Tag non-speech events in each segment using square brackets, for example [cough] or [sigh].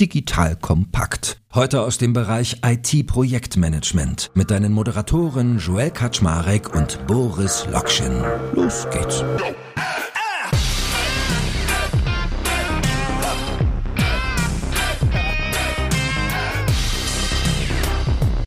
Digital Kompakt. Heute aus dem Bereich IT-Projektmanagement mit deinen Moderatoren Joel Kaczmarek und Boris Lokschin. Los geht's.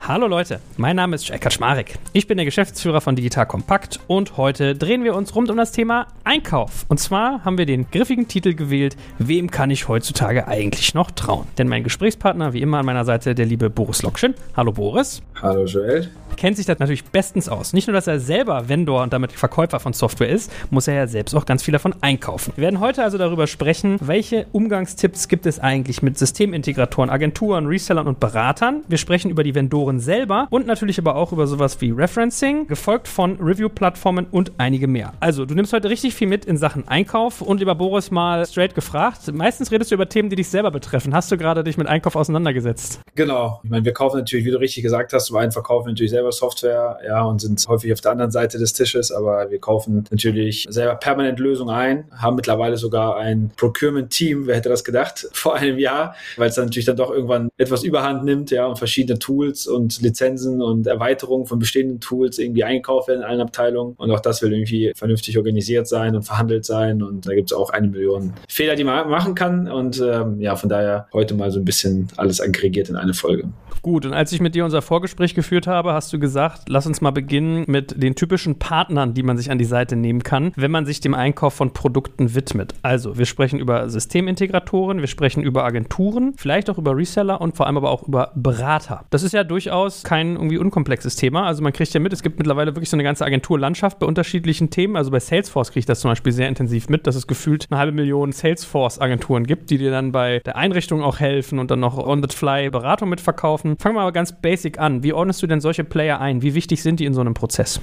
Hallo Leute, mein Name ist Jack Kaczmarek. Ich bin der Geschäftsführer von Digital Kompakt und heute drehen wir uns rund um das Thema Einkauf. Und zwar haben wir den griffigen Titel gewählt, wem kann ich heutzutage eigentlich noch trauen? Denn mein Gesprächspartner, wie immer an meiner Seite, der liebe Boris Lokschin. Hallo Boris. Hallo Joel kennt sich das natürlich bestens aus. Nicht nur, dass er selber Vendor und damit Verkäufer von Software ist, muss er ja selbst auch ganz viel davon einkaufen. Wir werden heute also darüber sprechen, welche Umgangstipps gibt es eigentlich mit Systemintegratoren, Agenturen, Resellern und Beratern. Wir sprechen über die Vendoren selber und natürlich aber auch über sowas wie Referencing, gefolgt von Review-Plattformen und einige mehr. Also, du nimmst heute richtig viel mit in Sachen Einkauf und lieber Boris mal straight gefragt. Meistens redest du über Themen, die dich selber betreffen. Hast du gerade dich mit Einkauf auseinandergesetzt? Genau. Ich meine, wir kaufen natürlich, wie du richtig gesagt hast, zum einen verkaufen natürlich selber Software, ja, und sind häufig auf der anderen Seite des Tisches, aber wir kaufen natürlich selber permanent Lösungen ein, haben mittlerweile sogar ein Procurement-Team, wer hätte das gedacht, [laughs] vor einem Jahr, weil es dann natürlich dann doch irgendwann etwas überhand nimmt, ja, und verschiedene Tools und Lizenzen und Erweiterungen von bestehenden Tools irgendwie eingekauft werden in allen Abteilungen. Und auch das will irgendwie vernünftig organisiert sein und verhandelt sein. Und da gibt es auch eine Million Fehler, die man machen kann. Und ähm, ja, von daher heute mal so ein bisschen alles aggregiert in eine Folge. Gut, und als ich mit dir unser Vorgespräch geführt habe, hast du gesagt, lass uns mal beginnen mit den typischen Partnern, die man sich an die Seite nehmen kann, wenn man sich dem Einkauf von Produkten widmet. Also, wir sprechen über Systemintegratoren, wir sprechen über Agenturen, vielleicht auch über Reseller und vor allem aber auch über Berater. Das ist ja durchaus kein irgendwie unkomplexes Thema. Also, man kriegt ja mit, es gibt mittlerweile wirklich so eine ganze Agenturlandschaft bei unterschiedlichen Themen. Also, bei Salesforce kriege ich das zum Beispiel sehr intensiv mit, dass es gefühlt eine halbe Million Salesforce-Agenturen gibt, die dir dann bei der Einrichtung auch helfen und dann noch on-the-fly Beratung mitverkaufen machen. Fangen wir aber ganz basic an. Wie ordnest du denn solche Player ein? Wie wichtig sind die in so einem Prozess?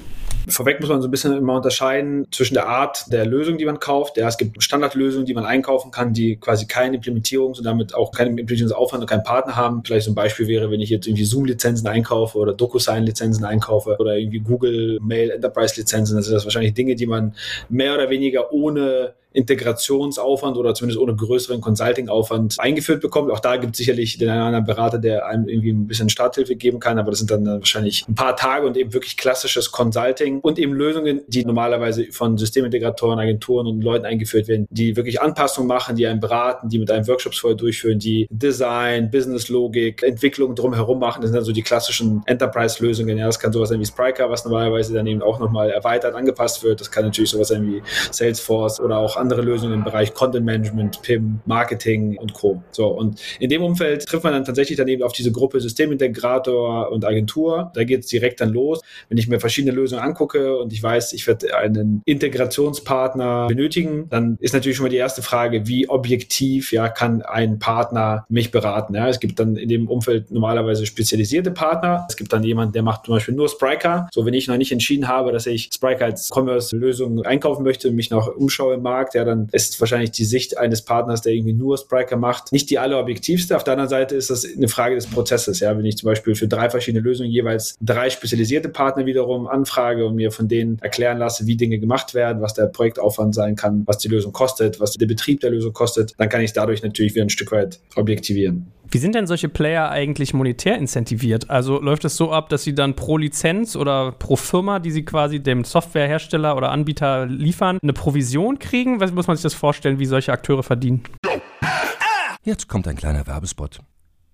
Vorweg muss man so ein bisschen immer unterscheiden zwischen der Art der Lösung, die man kauft. Ja, es gibt Standardlösungen, die man einkaufen kann, die quasi keine Implementierungs- und damit auch keinen Implementierungsaufwand und keinen Partner haben. Vielleicht so ein Beispiel wäre, wenn ich jetzt irgendwie Zoom-Lizenzen einkaufe oder DocuSign-Lizenzen einkaufe oder irgendwie Google Mail Enterprise-Lizenzen. Das sind das wahrscheinlich Dinge, die man mehr oder weniger ohne Integrationsaufwand oder zumindest ohne größeren Consulting-Aufwand eingeführt bekommt. Auch da gibt es sicherlich den einen oder anderen Berater, der einem irgendwie ein bisschen Starthilfe geben kann, aber das sind dann wahrscheinlich ein paar Tage und eben wirklich klassisches Consulting und eben Lösungen, die normalerweise von Systemintegratoren, Agenturen und Leuten eingeführt werden, die wirklich Anpassungen machen, die einen beraten, die mit einem Workshops vorher durchführen, die Design, Business-Logik, Entwicklung drumherum machen. Das sind dann so die klassischen Enterprise-Lösungen. Ja, das kann sowas sein wie Spryker, was normalerweise dann eben auch nochmal erweitert angepasst wird. Das kann natürlich sowas sein wie Salesforce oder auch andere Lösungen im Bereich Content Management, PIM, Marketing und Co. So, und in dem Umfeld trifft man dann tatsächlich dann eben auf diese Gruppe Systemintegrator und Agentur. Da geht es direkt dann los. Wenn ich mir verschiedene Lösungen angucke und ich weiß, ich werde einen Integrationspartner benötigen, dann ist natürlich schon mal die erste Frage, wie objektiv ja, kann ein Partner mich beraten? Ja, es gibt dann in dem Umfeld normalerweise spezialisierte Partner. Es gibt dann jemanden, der macht zum Beispiel nur Spryker. So, wenn ich noch nicht entschieden habe, dass ich Spryker als Commerce-Lösung einkaufen möchte, mich noch umschaue im Markt, ja, dann ist wahrscheinlich die Sicht eines Partners, der irgendwie nur Spriker macht, nicht die allerobjektivste. Auf der anderen Seite ist das eine Frage des Prozesses. Ja, wenn ich zum Beispiel für drei verschiedene Lösungen jeweils drei spezialisierte Partner wiederum anfrage und mir von denen erklären lasse, wie Dinge gemacht werden, was der Projektaufwand sein kann, was die Lösung kostet, was der Betrieb der Lösung kostet, dann kann ich dadurch natürlich wieder ein Stück weit objektivieren. Wie sind denn solche Player eigentlich monetär incentiviert? Also läuft es so ab, dass sie dann pro Lizenz oder pro Firma, die sie quasi dem Softwarehersteller oder Anbieter liefern, eine Provision kriegen? Was muss man sich das vorstellen, wie solche Akteure verdienen? Jetzt kommt ein kleiner Werbespot.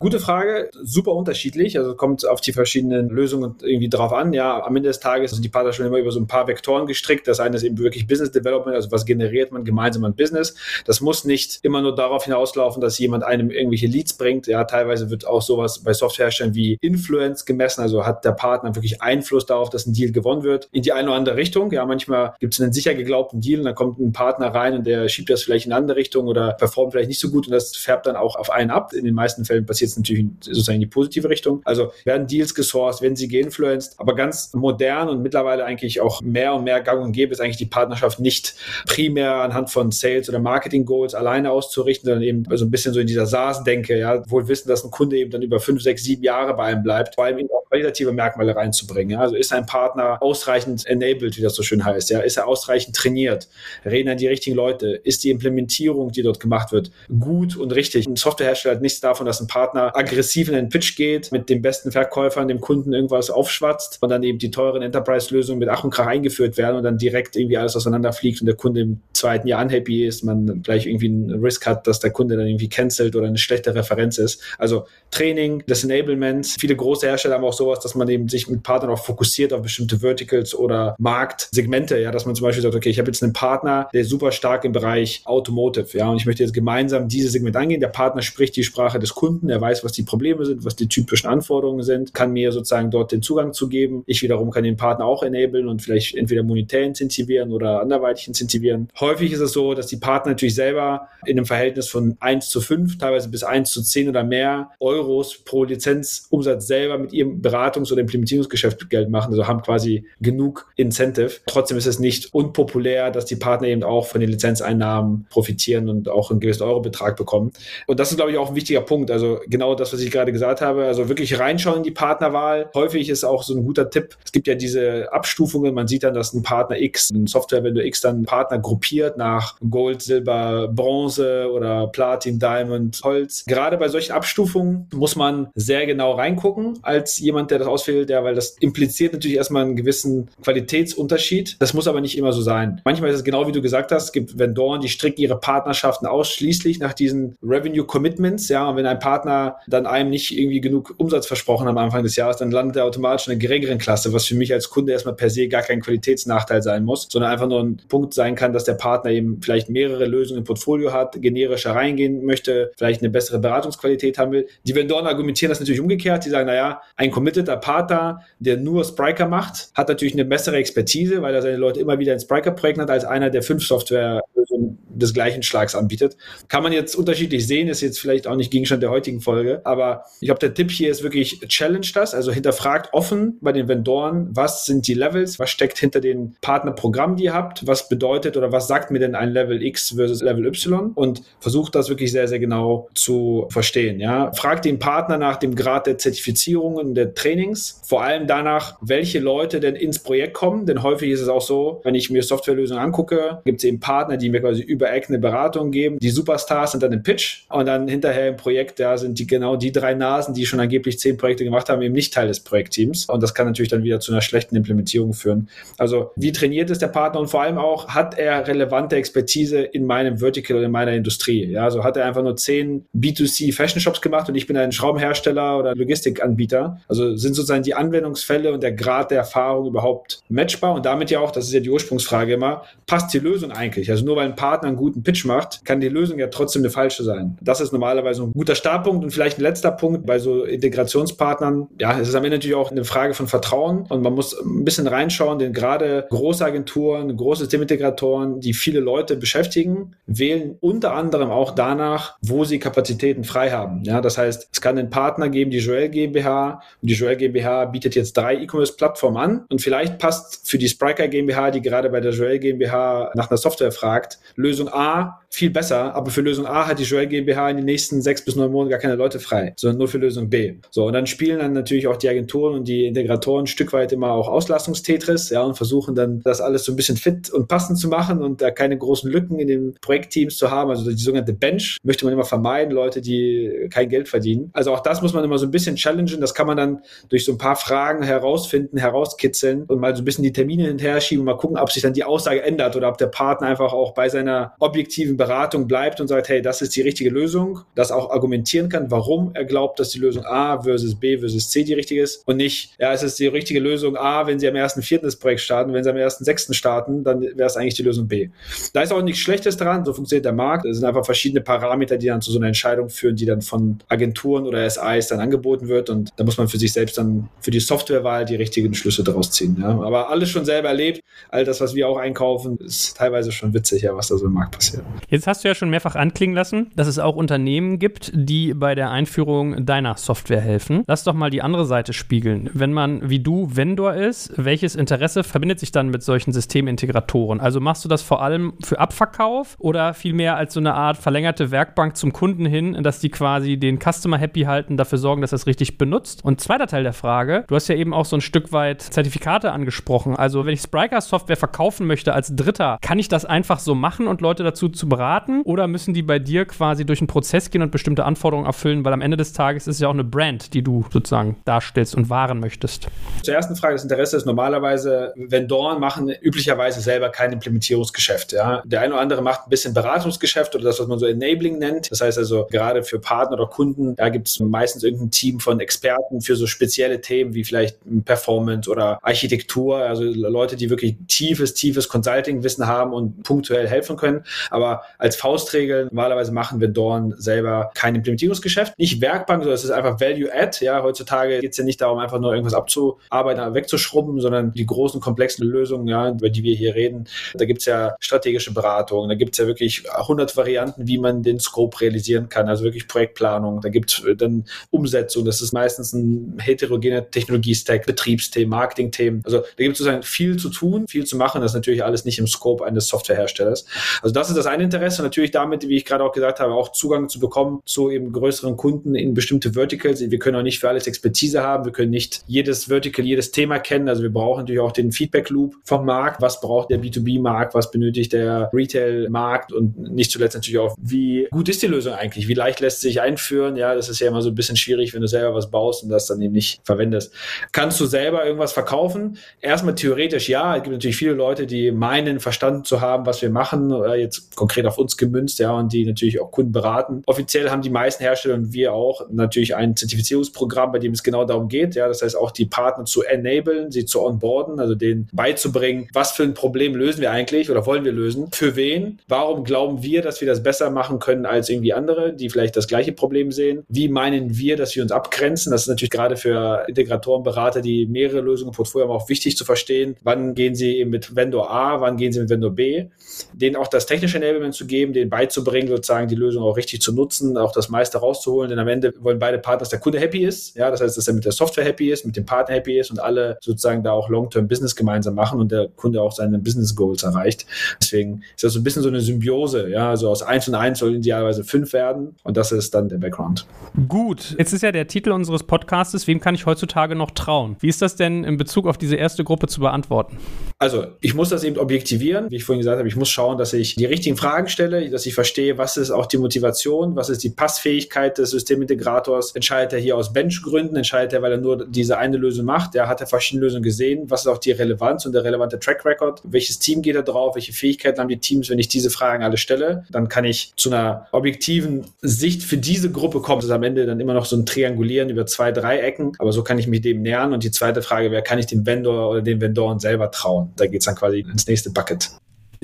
Gute Frage, super unterschiedlich. Also kommt auf die verschiedenen Lösungen irgendwie drauf an. Ja, am Ende des Tages sind die Partner schon immer über so ein paar Vektoren gestrickt. Das eine ist eben wirklich Business Development, also was generiert man gemeinsam an Business. Das muss nicht immer nur darauf hinauslaufen, dass jemand einem irgendwelche Leads bringt. Ja, teilweise wird auch sowas bei Softwareherstellern wie Influence gemessen. Also hat der Partner wirklich Einfluss darauf, dass ein Deal gewonnen wird in die eine oder andere Richtung. Ja, manchmal gibt es einen sicher geglaubten Deal und dann kommt ein Partner rein und der schiebt das vielleicht in eine andere Richtung oder performt vielleicht nicht so gut und das färbt dann auch auf einen ab. In den meisten Fällen passiert es natürlich sozusagen in die positive Richtung. Also werden Deals gesourced, werden sie geinfluenced, aber ganz modern und mittlerweile eigentlich auch mehr und mehr gang und gäbe ist eigentlich die Partnerschaft nicht primär anhand von Sales oder Marketing Goals alleine auszurichten, sondern eben so ein bisschen so in dieser SaaS-Denke, ja, wohl wissen, dass ein Kunde eben dann über fünf, sechs, sieben Jahre bei einem bleibt, vor allem eben auch qualitative Merkmale reinzubringen. Ja. Also ist ein Partner ausreichend enabled, wie das so schön heißt, ja, ist er ausreichend trainiert, reden an die richtigen Leute, ist die Implementierung, die dort gemacht wird, gut und richtig. Ein Softwarehersteller hat nichts davon, dass ein Partner aggressiv in den Pitch geht, mit dem besten Verkäufer dem Kunden irgendwas aufschwatzt und dann eben die teuren Enterprise-Lösungen mit Ach und Krach eingeführt werden und dann direkt irgendwie alles auseinanderfliegt und der Kunde im zweiten Jahr unhappy ist, man gleich irgendwie einen Risk hat, dass der Kunde dann irgendwie cancelt oder eine schlechte Referenz ist. Also Training, das Enablement. Viele große Hersteller haben auch sowas, dass man eben sich mit Partnern auch fokussiert auf bestimmte Verticals oder Marktsegmente, ja, dass man zum Beispiel sagt, okay, ich habe jetzt einen Partner, der ist super stark im Bereich Automotive, ja, und ich möchte jetzt gemeinsam dieses Segment angehen. Der Partner spricht die Sprache des Kunden, er weiß, was die Probleme sind, was die typischen Anforderungen sind, kann mir sozusagen dort den Zugang zu geben. Ich wiederum kann den Partner auch enablen und vielleicht entweder monetär incentivieren oder anderweitig incentivieren. Häufig ist es so, dass die Partner natürlich selber in einem Verhältnis von 1 zu 5, teilweise bis 1 zu 10 oder mehr Euros pro Lizenzumsatz selber mit ihrem Beratungs- oder Implementierungsgeschäft Geld machen, also haben quasi genug Incentive. Trotzdem ist es nicht unpopulär, dass die Partner eben auch von den Lizenzeinnahmen profitieren und auch einen gewissen Eurobetrag bekommen. Und das ist, glaube ich, auch ein wichtiger Punkt. Also genau das, was ich gerade gesagt habe, also wirklich reinschauen in die Partnerwahl. Häufig ist auch so ein guter Tipp. Es gibt ja diese Abstufungen. Man sieht dann, dass ein Partner X, ein Software-Vendor X dann Partner gruppiert nach Gold, Silber, Bronze oder Platin, Diamond, Holz. Gerade bei solchen Abstufungen muss man sehr genau reingucken als jemand, der das auswählt, der, weil das impliziert natürlich erstmal einen gewissen Qualitätsunterschied. Das muss aber nicht immer so sein. Manchmal ist es genau wie du gesagt hast, es gibt Vendoren, die stricken ihre Partnerschaften ausschließlich nach diesen Revenue Commitments. Ja, und wenn ein Partner dann einem nicht irgendwie genug Umsatz versprochen am Anfang des Jahres, dann landet er automatisch in einer geringeren Klasse, was für mich als Kunde erstmal per se gar kein Qualitätsnachteil sein muss, sondern einfach nur ein Punkt sein kann, dass der Partner eben vielleicht mehrere Lösungen im Portfolio hat, generischer reingehen möchte, vielleicht eine bessere Beratungsqualität haben will. Die Vendoren argumentieren das natürlich umgekehrt. Die sagen, naja, ein committeter Partner, der nur Spriker macht, hat natürlich eine bessere Expertise, weil er seine Leute immer wieder in Spriker-Projekten hat, als einer, der fünf Softwarelösungen des gleichen Schlags anbietet. Kann man jetzt unterschiedlich sehen, ist jetzt vielleicht auch nicht Gegenstand der heutigen Folge, aber ich glaube, der Tipp hier ist wirklich, challenge das, also hinterfragt offen bei den Vendoren, was sind die Levels, was steckt hinter den Partnerprogrammen, die ihr habt, was bedeutet oder was sagt mir denn ein Level X versus Level Y und versucht das wirklich sehr, sehr genau zu verstehen. Ja? Fragt den Partner nach dem Grad der Zertifizierungen, der Trainings, vor allem danach, welche Leute denn ins Projekt kommen, denn häufig ist es auch so, wenn ich mir Softwarelösungen angucke, gibt es eben Partner, die mir quasi über Eck eine Beratung geben. Die Superstars sind dann im Pitch und dann hinterher im Projekt, da sind die genau die drei Nasen, die schon angeblich zehn Projekte gemacht haben, eben nicht Teil des Projektteams. Und das kann natürlich dann wieder zu einer schlechten Implementierung führen. Also wie trainiert ist der Partner und vor allem auch, hat er relevante Expertise in meinem Vertical oder in meiner Industrie? Ja, also hat er einfach nur zehn B2C Fashion Shops gemacht und ich bin ein Schraubenhersteller oder Logistikanbieter. Also sind sozusagen die Anwendungsfälle und der Grad der Erfahrung überhaupt matchbar und damit ja auch, das ist ja die Ursprungsfrage immer, passt die Lösung eigentlich? Also nur weil ein Partner einen guten Pitch macht, kann die Lösung ja trotzdem eine falsche sein. Das ist normalerweise ein guter Startpunkt und vielleicht ein letzter Punkt bei so Integrationspartnern. Ja, es ist am Ende natürlich auch eine Frage von Vertrauen und man muss ein bisschen reinschauen, denn gerade große Agenturen, große Systemintegratoren, die viele Leute beschäftigen, wählen unter anderem auch danach, wo sie Kapazitäten frei haben. Ja, das heißt, es kann einen Partner geben, die Joel GmbH und die Joel GmbH bietet jetzt drei E-Commerce-Plattformen an und vielleicht passt für die Spriker GmbH, die gerade bei der Joel GmbH nach einer Software fragt, Lösung A viel besser, aber für Lösung A hat die Joel GmbH in den nächsten sechs bis neun Monaten gar keine Leute frei, sondern nur für Lösung B. So, und dann spielen dann natürlich auch die Agenturen und die Integratoren ein Stück weit immer auch Auslastungstetris, ja, und versuchen dann das alles so ein bisschen fit und passend zu machen und da keine großen Lücken in den Projektteams zu haben. Also die sogenannte Bench möchte man immer vermeiden, Leute, die kein Geld verdienen. Also auch das muss man immer so ein bisschen challengen. Das kann man dann durch so ein paar Fragen herausfinden, herauskitzeln und mal so ein bisschen die Termine hinterher schieben und mal gucken, ob sich dann die Aussage ändert oder ob der Partner einfach auch bei seiner objektiven Beratung bleibt und sagt, hey, das ist die richtige Lösung, das auch argumentieren kann, warum er glaubt, dass die Lösung A versus B versus C die richtige ist und nicht, ja, es ist die richtige Lösung A, wenn sie am ersten vierten das Projekt starten, wenn sie am ersten sechsten starten, dann wäre es eigentlich die Lösung B. Da ist auch nichts Schlechtes dran, so funktioniert der Markt. Es sind einfach verschiedene Parameter, die dann zu so einer Entscheidung führen, die dann von Agenturen oder SIs dann angeboten wird und da muss man für sich selbst dann für die Softwarewahl die richtigen Schlüsse daraus ziehen. Ja. Aber alles schon selber erlebt, all das, was wir auch einkaufen, ist teilweise schon witzig, ja, was da so im Markt passiert. Jetzt hast du ja schon mehrfach anklingen lassen, dass es auch Unternehmen gibt, die bei der Einführung deiner Software helfen. Lass doch mal die andere Seite spiegeln. Wenn man wie du Vendor ist, welches Interesse verbindet sich dann mit solchen Systemintegratoren? Also machst du das vor allem für Abverkauf oder vielmehr als so eine Art verlängerte Werkbank zum Kunden hin, dass die quasi den Customer happy halten, dafür sorgen, dass er es richtig benutzt? Und zweiter Teil der Frage, du hast ja eben auch so ein Stück weit Zertifikate angesprochen. Also wenn ich Spryker Software verkaufen möchte als Dritter, kann ich das einfach so machen und Leute dazu zu beraten? Oder müssen die bei dir quasi durch einen Prozess gehen und bestimmte Anforderungen erfüllen? Weil am Ende des Tages ist es ja auch eine Brand, die du sozusagen darstellst und wahren möchtest. Zur ersten Frage, das Interesse ist normalerweise, Vendoren machen üblicherweise selber kein Implementierungsgeschäft. Ja? Der eine oder andere macht ein bisschen Beratungsgeschäft oder das, was man so Enabling nennt. Das heißt also, gerade für Partner oder Kunden, da gibt es meistens irgendein Team von Experten für so spezielle Themen wie vielleicht Performance oder Architektur, also Leute, die wirklich tiefes, tiefes Consulting-Wissen haben und punktuell helfen können. Aber als Faustregel, normalerweise machen Vendoren selber kein Implementierungsgeschäft. Nicht Werkbank, sondern es ist einfach Value-Add. Ja, heutzutage geht es ja nicht darum, einfach nur irgendwas abzuarbeiten, wegzuschrubben, sondern die großen, komplexen Lösungen, ja, über die wir hier reden, da gibt es ja strategische Beratung, da gibt es ja wirklich 100 Varianten, wie man den Scope realisieren kann, also wirklich Projektplanung, da gibt es dann Umsetzung, das ist meistens ein heterogener Technologie-Stack, Betriebsthemen, Marketing-Themen, also da gibt es sozusagen viel zu tun, viel zu machen, das ist natürlich alles nicht im Scope eines Softwareherstellers. Also das ist das eine Interesse, natürlich damit, wie ich gerade auch gesagt habe, auch Zugang zu bekommen zu eben größeren Kunden in bestimmte Verticals. Wir können auch nicht für alles Expertise haben, wir können nicht jedes Vertical, jedes Thema kennen, also wir brauchen natürlich auch den Feedback Loop vom Markt, was braucht der B2B-Markt, was benötigt der Retail-Markt? Und nicht zuletzt natürlich auch, wie gut ist die Lösung eigentlich, wie leicht lässt sich einführen, ja, das ist ja immer so ein bisschen schwierig, wenn du selber was baust und das dann eben nicht verwendest. Kannst du selber irgendwas verkaufen? Erstmal theoretisch ja, es gibt natürlich viele Leute, die meinen, verstanden zu haben, was wir machen, oder jetzt konkret auf uns gemünzt, ja, und die natürlich auch Kunden beraten. Offiziell haben die meisten Hersteller und wir auch natürlich ein Zertifizierungsprogramm, bei dem es genau darum geht, ja, das heißt auch die Partner zu enablen, sie zu onboarden, also denen beizubringen, was für ein Problem lösen wir eigentlich oder wollen wir lösen, für wen, warum glauben wir, dass wir das besser machen können als irgendwie andere, die vielleicht das gleiche Problem sehen, wie meinen wir, dass wir uns abgrenzen, das ist natürlich gerade für Integratoren, Berater, die mehrere Lösungen im Portfolio haben, auch wichtig zu verstehen, wann gehen sie eben mit Vendor A, wann gehen sie mit Vendor B, denen auch das technische Enablement zu geben, denen beizubringen, sozusagen die Lösung auch richtig zu nutzen, auch das meiste rauszuholen, denn am Ende wollen beide Partner, dass der Kunde happy ist, ja, das heißt, dass er mit der Software happy ist, mit dem Partner happy ist und alle sozusagen da auch Long-Term Business gemeinsam machen und der Kunde auch seine Business Goals erreicht. Deswegen ist das so ein bisschen so eine Symbiose, ja, also aus eins und eins soll idealerweise fünf werden und das ist dann der Background. Gut, jetzt ist ja der Titel unseres Podcastes, wem kann ich heutzutage noch trauen? Wie ist das denn in Bezug auf diese erste Gruppe zu beantworten? Also, ich muss das eben objektivieren, wie ich vorhin gesagt habe, ich muss schauen, dass ich die richtigen Fragen stelle, dass ich verstehe, was ist auch die Motivation, was ist die Passfähigkeit des Systemintegrators, entscheidet er hier aus Benchgründen, entscheidet er, weil er nur diese eine Lösung macht, der hat er verschiedene Lösungen gesehen, was ist auch die Relevanz und der relevante Track Record, welches Team geht er drauf, welche Fähigkeiten haben die Teams, wenn ich diese Fragen alle stelle, dann kann ich zu einer objektiven Sicht für diese Gruppe kommen. Das ist am Ende dann immer noch so ein Triangulieren über zwei, drei Ecken, aber so kann ich mich dem nähern. Und die zweite Frage wäre, kann ich dem Vendor oder den Vendoren selber trauen? Da geht es dann quasi ins nächste Bucket.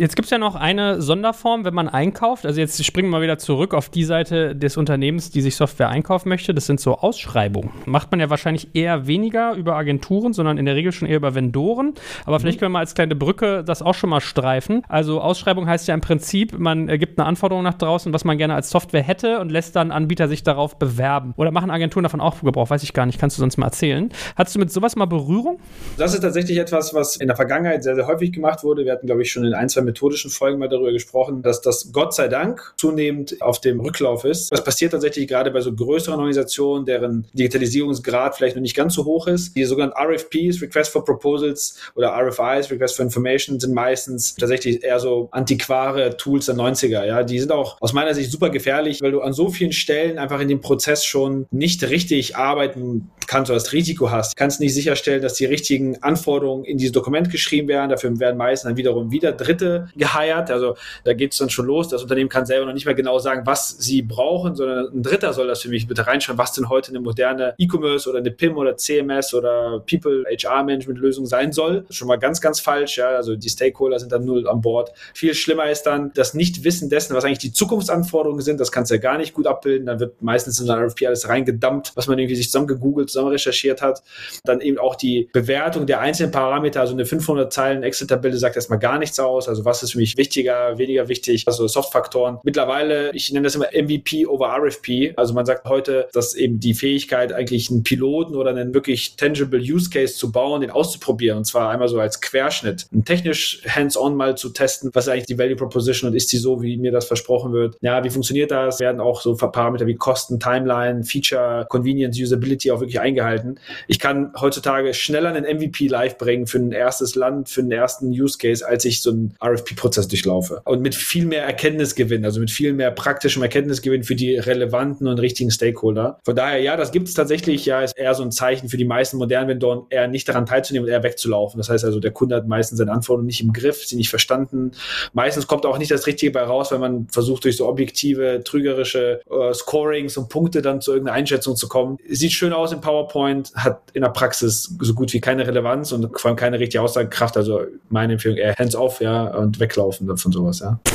Jetzt gibt es ja noch eine Sonderform, wenn man einkauft. Also jetzt springen wir mal wieder zurück auf die Seite des Unternehmens, die sich Software einkaufen möchte. Das sind so Ausschreibungen. Macht man ja wahrscheinlich eher weniger über Agenturen, sondern in der Regel schon eher über Vendoren. Aber mhm. vielleicht können wir mal als kleine Brücke das auch schon mal streifen. Also Ausschreibung heißt ja im Prinzip, man gibt eine Anforderung nach draußen, was man gerne als Software hätte und lässt dann Anbieter sich darauf bewerben. Oder machen Agenturen davon auch Gebrauch? Weiß ich gar nicht. Kannst du sonst mal erzählen? Hattest du mit sowas mal Berührung? Das ist tatsächlich etwas, was in der Vergangenheit sehr, sehr häufig gemacht wurde. Wir hatten, glaube ich, schon in ein, zwei methodischen Folgen mal darüber gesprochen, dass das Gott sei Dank zunehmend auf dem Rücklauf ist. Das passiert tatsächlich gerade bei so größeren Organisationen, deren Digitalisierungsgrad vielleicht noch nicht ganz so hoch ist. Die sogenannten RFPs, Request for Proposals oder RFIs, Request for Information, sind meistens tatsächlich eher so antiquare Tools der 90er. Ja, die sind auch aus meiner Sicht super gefährlich, weil du an so vielen Stellen einfach in dem Prozess schon nicht richtig arbeiten kannst oder das Risiko hast. Du kannst nicht sicherstellen, dass die richtigen Anforderungen in dieses Dokument geschrieben werden. Dafür werden meistens dann wiederum wieder Dritte Geheiert. Also da geht es dann schon los. Das Unternehmen kann selber noch nicht mehr genau sagen, was sie brauchen, sondern ein Dritter soll das für mich bitte reinschauen, was denn heute eine moderne E-Commerce oder eine PIM oder CMS oder People HR Management Lösung sein soll. Schon mal ganz, ganz falsch. Ja, also die Stakeholder sind dann null an Bord. Viel schlimmer ist dann das Nichtwissen dessen, was eigentlich die Zukunftsanforderungen sind. Das kannst du ja gar nicht gut abbilden. Dann wird meistens in so ein RFP alles reingedumpt, was man irgendwie sich zusammen gegoogelt, zusammen recherchiert hat. Dann eben auch die Bewertung der einzelnen Parameter. Also eine 500 Zeilen Excel-Tabelle sagt erstmal gar nichts aus. Also was ist für mich wichtiger, weniger wichtig, also Softfaktoren. Mittlerweile, ich nenne das immer MVP over RFP. Also man sagt heute, dass eben die Fähigkeit, eigentlich einen Piloten oder einen wirklich tangible Use Case zu bauen, den auszuprobieren. Und zwar einmal so als Querschnitt. Ein technisch hands-on mal zu testen, was ist eigentlich die Value Proposition und ist die so, wie mir das versprochen wird. Ja, wie funktioniert das? Werden auch so Parameter wie Kosten, Timeline, Feature, Convenience, Usability auch wirklich eingehalten. Ich kann heutzutage schneller einen MVP live bringen für ein erstes Land, für einen ersten Use Case, als ich so einen RFP-Prozess durchlaufe. Und mit viel mehr Erkenntnisgewinn, also mit viel mehr praktischem Erkenntnisgewinn für die relevanten und richtigen Stakeholder. Von daher, ja, das gibt es tatsächlich, ja, ist eher so ein Zeichen für die meisten modernen Vendoren, eher nicht daran teilzunehmen und eher wegzulaufen. Das heißt also, der Kunde hat meistens seine Anforderungen nicht im Griff, sie nicht verstanden. Meistens kommt auch nicht das Richtige bei raus, weil man versucht, durch so objektive, trügerische äh, Scorings und Punkte dann zu irgendeiner Einschätzung zu kommen. Sieht schön aus in PowerPoint, hat in der Praxis so gut wie keine Relevanz und vor allem keine richtige Aussagekraft. Also meine Empfehlung eher hands-off, ja, und weglaufen von sowas, ja. [laughs]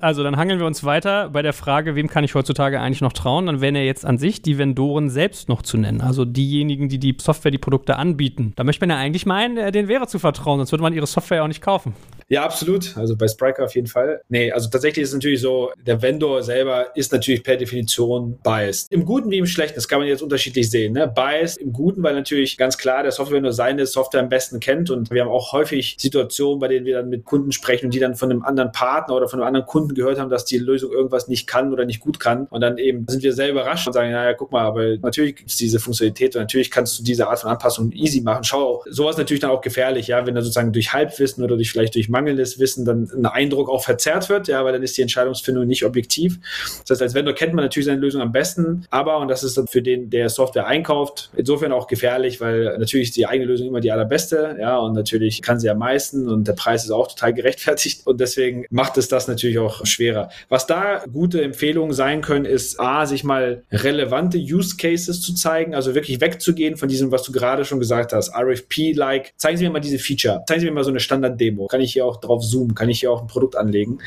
Also dann hangeln wir uns weiter bei der Frage, wem kann ich heutzutage eigentlich noch trauen? Dann wären ja jetzt an sich die Vendoren selbst noch zu nennen. Also diejenigen, die die Software, die Produkte anbieten. Da möchte man ja eigentlich meinen, äh, denen wäre zu vertrauen, sonst würde man ihre Software auch nicht kaufen. Ja, absolut. Also bei Spriker auf jeden Fall. Nee, also tatsächlich ist es natürlich so, der Vendor selber ist natürlich per Definition biased. Im Guten wie im Schlechten, das kann man jetzt unterschiedlich sehen. Ne? Biased im Guten, weil natürlich ganz klar der Software-Vendor seine Software am besten kennt und wir haben auch häufig Situationen, bei denen wir dann mit Kunden sprechen und die dann von einem anderen Partner oder von einem anderen Kunden gehört haben, dass die Lösung irgendwas nicht kann oder nicht gut kann und dann eben sind wir sehr überrascht und sagen, naja, guck mal, aber natürlich gibt es diese Funktionalität und natürlich kannst du diese Art von Anpassung easy machen. Schau, sowas natürlich dann auch gefährlich, ja, wenn er sozusagen durch Halbwissen oder durch vielleicht durch mangelndes Wissen dann ein Eindruck auch verzerrt wird, ja, weil dann ist die Entscheidungsfindung nicht objektiv. Das heißt, als Vendor kennt man natürlich seine Lösung am besten, aber, und das ist dann für den, der Software einkauft, insofern auch gefährlich, weil natürlich die eigene Lösung immer die allerbeste, ja, und natürlich kann sie am meisten und der Preis ist auch total gerechtfertigt und deswegen macht es das natürlich auch schwerer. Was da gute Empfehlungen sein können, ist A, sich mal relevante Use Cases zu zeigen, also wirklich wegzugehen von diesem, was du gerade schon gesagt hast, RFP-like. Zeigen Sie mir mal diese Feature. Zeigen Sie mir mal so eine Standard-Demo. Kann ich hier auch drauf zoomen? Kann ich hier auch ein Produkt anlegen?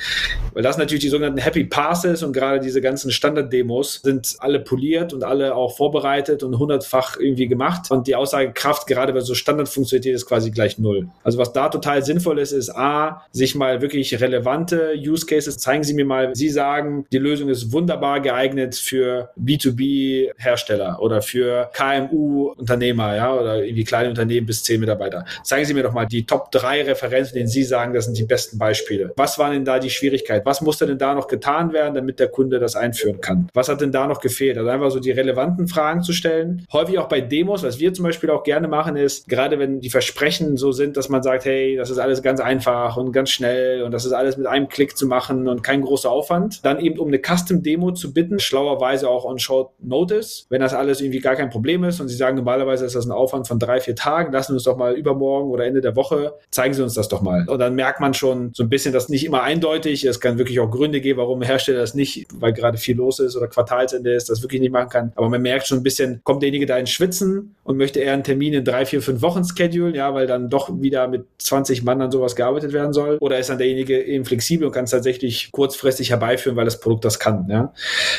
Weil das natürlich die sogenannten Happy Passes und gerade diese ganzen Standard-Demos sind alle poliert und alle auch vorbereitet und hundertfach irgendwie gemacht. Und die Aussagekraft gerade bei so Standardfunktionalität ist quasi gleich null. Also was da total sinnvoll ist, ist A, sich mal wirklich relevante Use Cases zeigen Sie mir mal. Sie sagen, die Lösung ist wunderbar geeignet für B2B-Hersteller oder für KMU-Unternehmer, ja, oder irgendwie kleine Unternehmen bis zehn Mitarbeiter. Zeigen Sie mir doch mal die Top drei Referenzen, denen Sie sagen, das sind die besten Beispiele. Was war denn da die Schwierigkeit? Was musste denn da noch getan werden, damit der Kunde das einführen kann? Was hat denn da noch gefehlt? Also einfach so die relevanten Fragen zu stellen. Häufig auch bei Demos, was wir zum Beispiel auch gerne machen, ist, gerade wenn die Versprechen so sind, dass man sagt, hey, das ist alles ganz einfach und ganz schnell und das ist alles mit einem Klick zu machen und kein großer Aufwand, dann eben um eine Custom-Demo zu bitten, schlauerweise auch on Short Notice, wenn das alles irgendwie gar kein Problem ist und Sie sagen, normalerweise ist das ein Aufwand von drei, vier Tagen, lassen Sie uns doch mal übermorgen oder Ende der Woche, zeigen Sie uns das doch mal. Und dann merkt man schon so ein bisschen, dass nicht immer eindeutig, es kann wirklich auch Gründe geben, warum ein Hersteller das nicht, weil gerade viel los ist oder Quartalsende ist, das wirklich nicht machen kann. Aber man merkt schon ein bisschen, kommt derjenige da ins Schwitzen und möchte eher einen Termin in drei, vier, fünf Wochen schedulen, ja, weil dann doch wieder mit 20 Mann an sowas gearbeitet werden soll. Oder ist dann derjenige eben flexibel und kann es tatsächlich kurzfristig herbeiführen, weil das Produkt das kann, ja.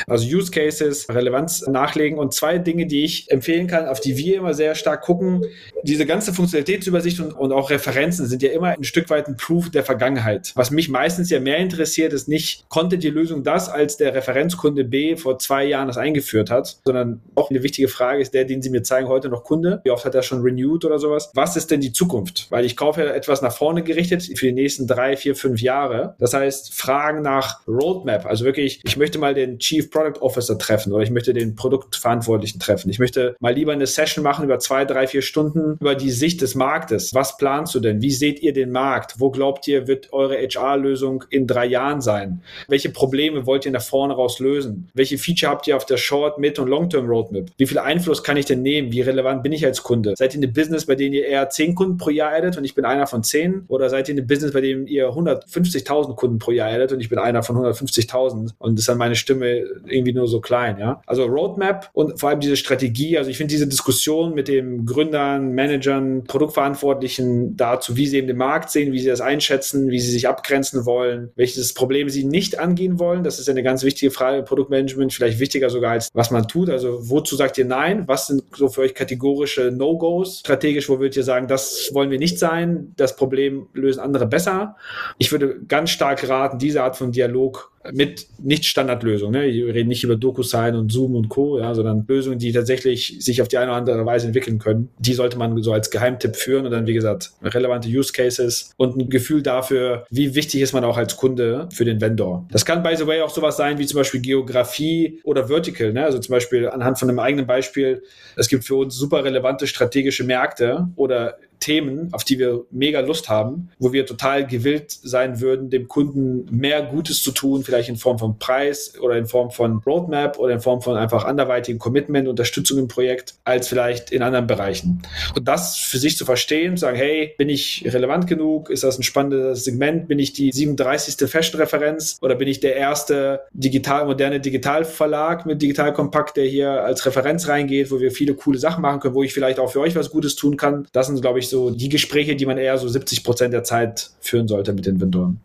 Also Use Cases, Relevanz nachlegen und zwei Dinge, die ich empfehlen kann, auf die wir immer sehr stark gucken. Diese ganze Funktionalitätsübersicht und, und auch Referenzen sind ja immer ein Stück weit ein Proof der Vergangenheit. Was mich meistens ja mehr interessiert, ist nicht, konnte die Lösung das, als der Referenzkunde B vor zwei Jahren das eingeführt hat, sondern auch eine wichtige Frage ist der, den Sie mir zeigen, heute noch Kunde. Wie oft hat er schon renewed oder sowas? Was ist denn die Zukunft? Weil ich kaufe ja etwas nach vorne gerichtet für die nächsten drei, vier, fünf Jahre. Das heißt, Fragen nach Roadmap, also wirklich, ich möchte mal den Chief Product Officer treffen oder ich möchte den Produktverantwortlichen treffen. Ich möchte mal lieber eine Session machen über zwei, drei, vier Stunden über die Sicht des Marktes. Was planst du denn? Wie seht ihr den Markt? Wo glaubt ihr, wird eure HR-Lösung in drei Jahren sein? Welche Probleme wollt ihr nach vorne raus lösen? Welche Feature habt ihr auf der Short, Mid- und Long-Term Roadmap? Wie viel Einfluss kann ich denn nehmen? Wie relevant bin ich als Kunde? Seid ihr in einem Business, bei dem ihr eher zehn Kunden pro Jahr addet und ich bin einer von zehn? Oder seid ihr in einem Business, bei dem ihr 150.000 Kunden pro Jahr addet und ich bin einer von 150.000 und ist dann meine Stimme irgendwie nur so klein, ja? Also Roadmap und vor allem diese Strategie, also ich finde diese Diskussion mit den Gründern, Managern, Produktverantwortlichen dazu, wie sie eben den Markt sehen, wie sie das einschätzen, wie sie sich abgrenzen wollen, welches Problem sie nicht angehen wollen, das ist ja eine ganz wichtige Frage im Produktmanagement, vielleicht wichtiger sogar als was man tut, also wozu sagt ihr nein, was sind so für euch kategorische No-Gos, strategisch, wo würdet ihr sagen, das wollen wir nicht sein, das Problem lösen andere besser. Ich würde ganz stark raten, diese Art von Dialog mit Nicht-Standardlösungen. Ne? Wir reden nicht über DocuSign und Zoom und Co., ja, sondern Lösungen, die tatsächlich sich auf die eine oder andere Weise entwickeln können. Die sollte man so als Geheimtipp führen und dann, wie gesagt, relevante Use Cases und ein Gefühl dafür, wie wichtig ist man auch als Kunde für den Vendor. Das kann, by the way, auch sowas sein wie zum Beispiel Geografie oder Vertical. Ne? Also zum Beispiel anhand von einem eigenen Beispiel, es gibt für uns super relevante strategische Märkte oder Themen, auf die wir mega Lust haben, wo wir total gewillt sein würden, dem Kunden mehr Gutes zu tun, vielleicht in Form von Preis oder in Form von Roadmap oder in Form von einfach anderweitigem Commitment, Unterstützung im Projekt, als vielleicht in anderen Bereichen. Und das für sich zu verstehen, zu sagen, hey, bin ich relevant genug? Ist das ein spannendes Segment? Bin ich die 37. Fashion-Referenz oder bin ich der erste digital, moderne Digitalverlag mit Digital Kompakt, der hier als Referenz reingeht, wo wir viele coole Sachen machen können, wo ich vielleicht auch für euch was Gutes tun kann? Das sind, glaube ich, so die Gespräche, die man eher so 70 Prozent der Zeit führen sollte mit den Vendoren.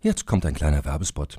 Jetzt kommt ein kleiner Werbespot.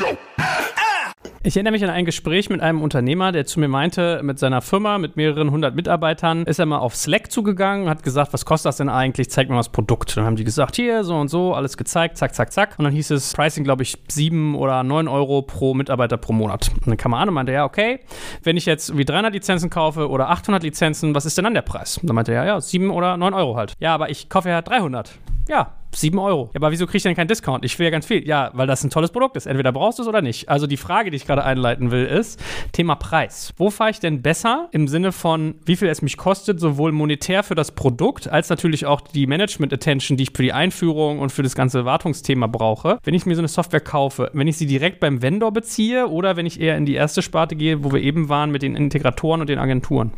Ich erinnere mich an ein Gespräch mit einem Unternehmer, der zu mir meinte, mit seiner Firma mit mehreren hundert Mitarbeitern ist er mal auf Slack zugegangen, hat gesagt, was kostet das denn eigentlich? Zeig mir mal das Produkt. Dann haben die gesagt, hier, so und so, alles gezeigt, zack, zack, zack. Und dann hieß es Pricing, glaube ich, sieben oder neun Euro pro Mitarbeiter pro Monat. Und dann kam er an und meinte, ja, okay, wenn ich jetzt wie 300 Lizenzen kaufe oder 800 Lizenzen, was ist denn dann der Preis? Und dann meinte er, ja, ja, sieben oder neun Euro halt. Ja, aber ich kaufe ja 300. Ja, 7 Euro. Ja, aber wieso kriege ich denn keinen Discount? Ich will ja ganz viel. Ja, weil das ein tolles Produkt ist. Entweder brauchst du es oder nicht. Also die Frage, die ich gerade einleiten will, ist Thema Preis. Wo fahre ich denn besser im Sinne von, wie viel es mich kostet, sowohl monetär für das Produkt, als natürlich auch die Management-Attention, die ich für die Einführung und für das ganze Wartungsthema brauche, wenn ich mir so eine Software kaufe, wenn ich sie direkt beim Vendor beziehe oder wenn ich eher in die erste Sparte gehe, wo wir eben waren mit den Integratoren und den Agenturen?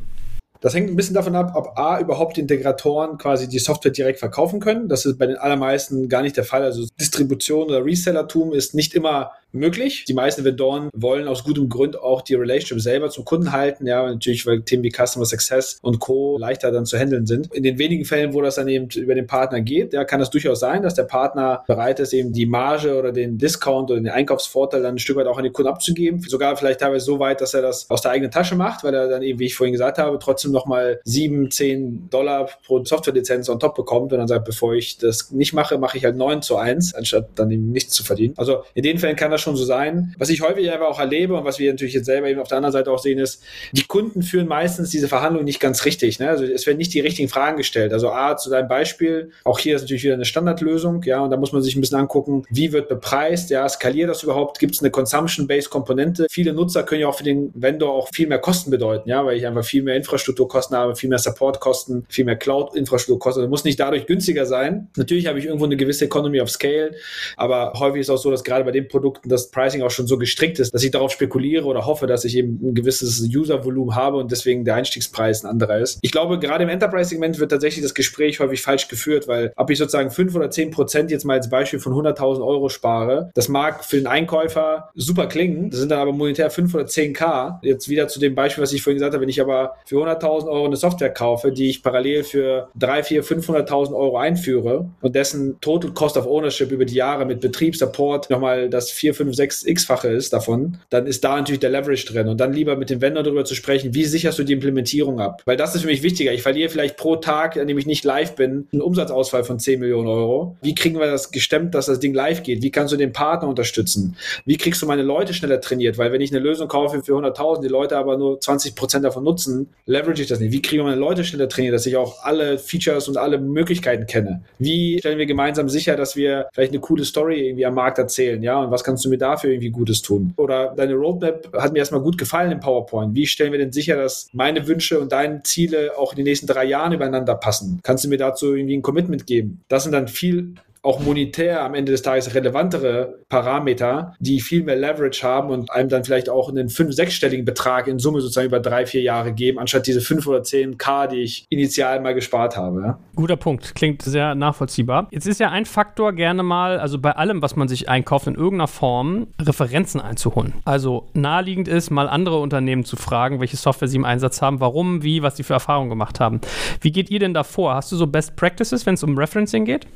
Das hängt ein bisschen davon ab, ob A, überhaupt Integratoren quasi die Software direkt verkaufen können. Das ist bei den allermeisten gar nicht der Fall. Also Distribution oder Resellertum ist nicht immer möglich. Die meisten Vendoren wollen aus gutem Grund auch die Relationship selber zum Kunden halten. Ja, natürlich, weil Themen wie Customer Success und Co. leichter dann zu handeln sind. In den wenigen Fällen, wo das dann eben über den Partner geht, ja, kann es durchaus sein, dass der Partner bereit ist, eben die Marge oder den Discount oder den Einkaufsvorteil dann ein Stück weit auch an den Kunden abzugeben. Sogar vielleicht teilweise so weit, dass er das aus der eigenen Tasche macht, weil er dann eben, wie ich vorhin gesagt habe, trotzdem nochmal sieben, zehn Dollar pro Softwarelizenz on top bekommt und dann sagt, bevor ich das nicht mache, mache ich halt neun zu eins, anstatt dann eben nichts zu verdienen. Also in den Fällen kann das schon so sein. Was ich häufig aber auch erlebe und was wir natürlich jetzt selber eben auf der anderen Seite auch sehen, ist, die Kunden führen meistens diese Verhandlungen nicht ganz richtig. Ne? Also es werden nicht die richtigen Fragen gestellt. Also A, zu deinem Beispiel, auch hier ist natürlich wieder eine Standardlösung, ja, und da muss man sich ein bisschen angucken, wie wird bepreist, ja, skaliert das überhaupt, gibt es eine Consumption-Based Komponente. Viele Nutzer können ja auch für den Vendor auch viel mehr Kosten bedeuten, ja, weil ich einfach viel mehr Infrastrukturkosten habe, viel mehr Supportkosten, viel mehr Cloud-Infrastrukturkosten. Das muss nicht dadurch günstiger sein. Natürlich habe ich irgendwo eine gewisse Economy of Scale, aber häufig ist auch so, dass gerade bei den Produkten das Pricing auch schon so gestrickt ist, dass ich darauf spekuliere oder hoffe, dass ich eben ein gewisses User-Volumen habe und deswegen der Einstiegspreis ein anderer ist. Ich glaube, gerade im Enterprise-Segment wird tatsächlich das Gespräch häufig falsch geführt, weil ob ich sozusagen fünf oder zehn Prozent jetzt mal als Beispiel von 100.000 Euro spare, das mag für den Einkäufer super klingen, das sind dann aber monetär 5 oder 10k. Jetzt wieder zu dem Beispiel, was ich vorhin gesagt habe, wenn ich aber für 100.000 Euro eine Software kaufe, die ich parallel für 3, 4, 500.000 Euro einführe und dessen Total Cost of Ownership über die Jahre mit Betriebssupport nochmal das 4, 5, 6 x-fache ist davon, dann ist da natürlich der Leverage drin und dann lieber mit dem Vendor darüber zu sprechen, wie sicherst du die Implementierung ab? Weil das ist für mich wichtiger. Ich verliere vielleicht pro Tag, an dem ich nicht live bin, einen Umsatzausfall von 10 Millionen Euro. Wie kriegen wir das gestemmt, dass das Ding live geht? Wie kannst du den Partner unterstützen? Wie kriegst du meine Leute schneller trainiert? Weil wenn ich eine Lösung kaufe für 100.000, die Leute aber nur 20 Prozent davon nutzen, leverage ich das nicht. Wie kriegen wir meine Leute schneller trainiert, dass ich auch alle Features und alle Möglichkeiten kenne? Wie stellen wir gemeinsam sicher, dass wir vielleicht eine coole Story irgendwie am Markt erzählen? Ja, und was kannst du mir dafür irgendwie Gutes tun? Oder deine Roadmap hat mir erstmal gut gefallen im PowerPoint. Wie stellen wir denn sicher, dass meine Wünsche und deine Ziele auch in den nächsten drei Jahren übereinander passen? Kannst du mir dazu irgendwie ein Commitment geben? Das sind dann viel auch monetär am Ende des Tages relevantere Parameter, die viel mehr Leverage haben und einem dann vielleicht auch einen fünf-, sechsstelligen Betrag in Summe sozusagen über drei, vier Jahre geben, anstatt diese fünf oder zehn K, die ich initial mal gespart habe. Ja? Guter Punkt, klingt sehr nachvollziehbar. Jetzt ist ja ein Faktor gerne mal, also bei allem, was man sich einkauft, in irgendeiner Form Referenzen einzuholen. Also naheliegend ist, mal andere Unternehmen zu fragen, welche Software sie im Einsatz haben, warum, wie, was sie für Erfahrungen gemacht haben. Wie geht ihr denn da vor? Hast du so Best Practices, wenn es um Referencing geht?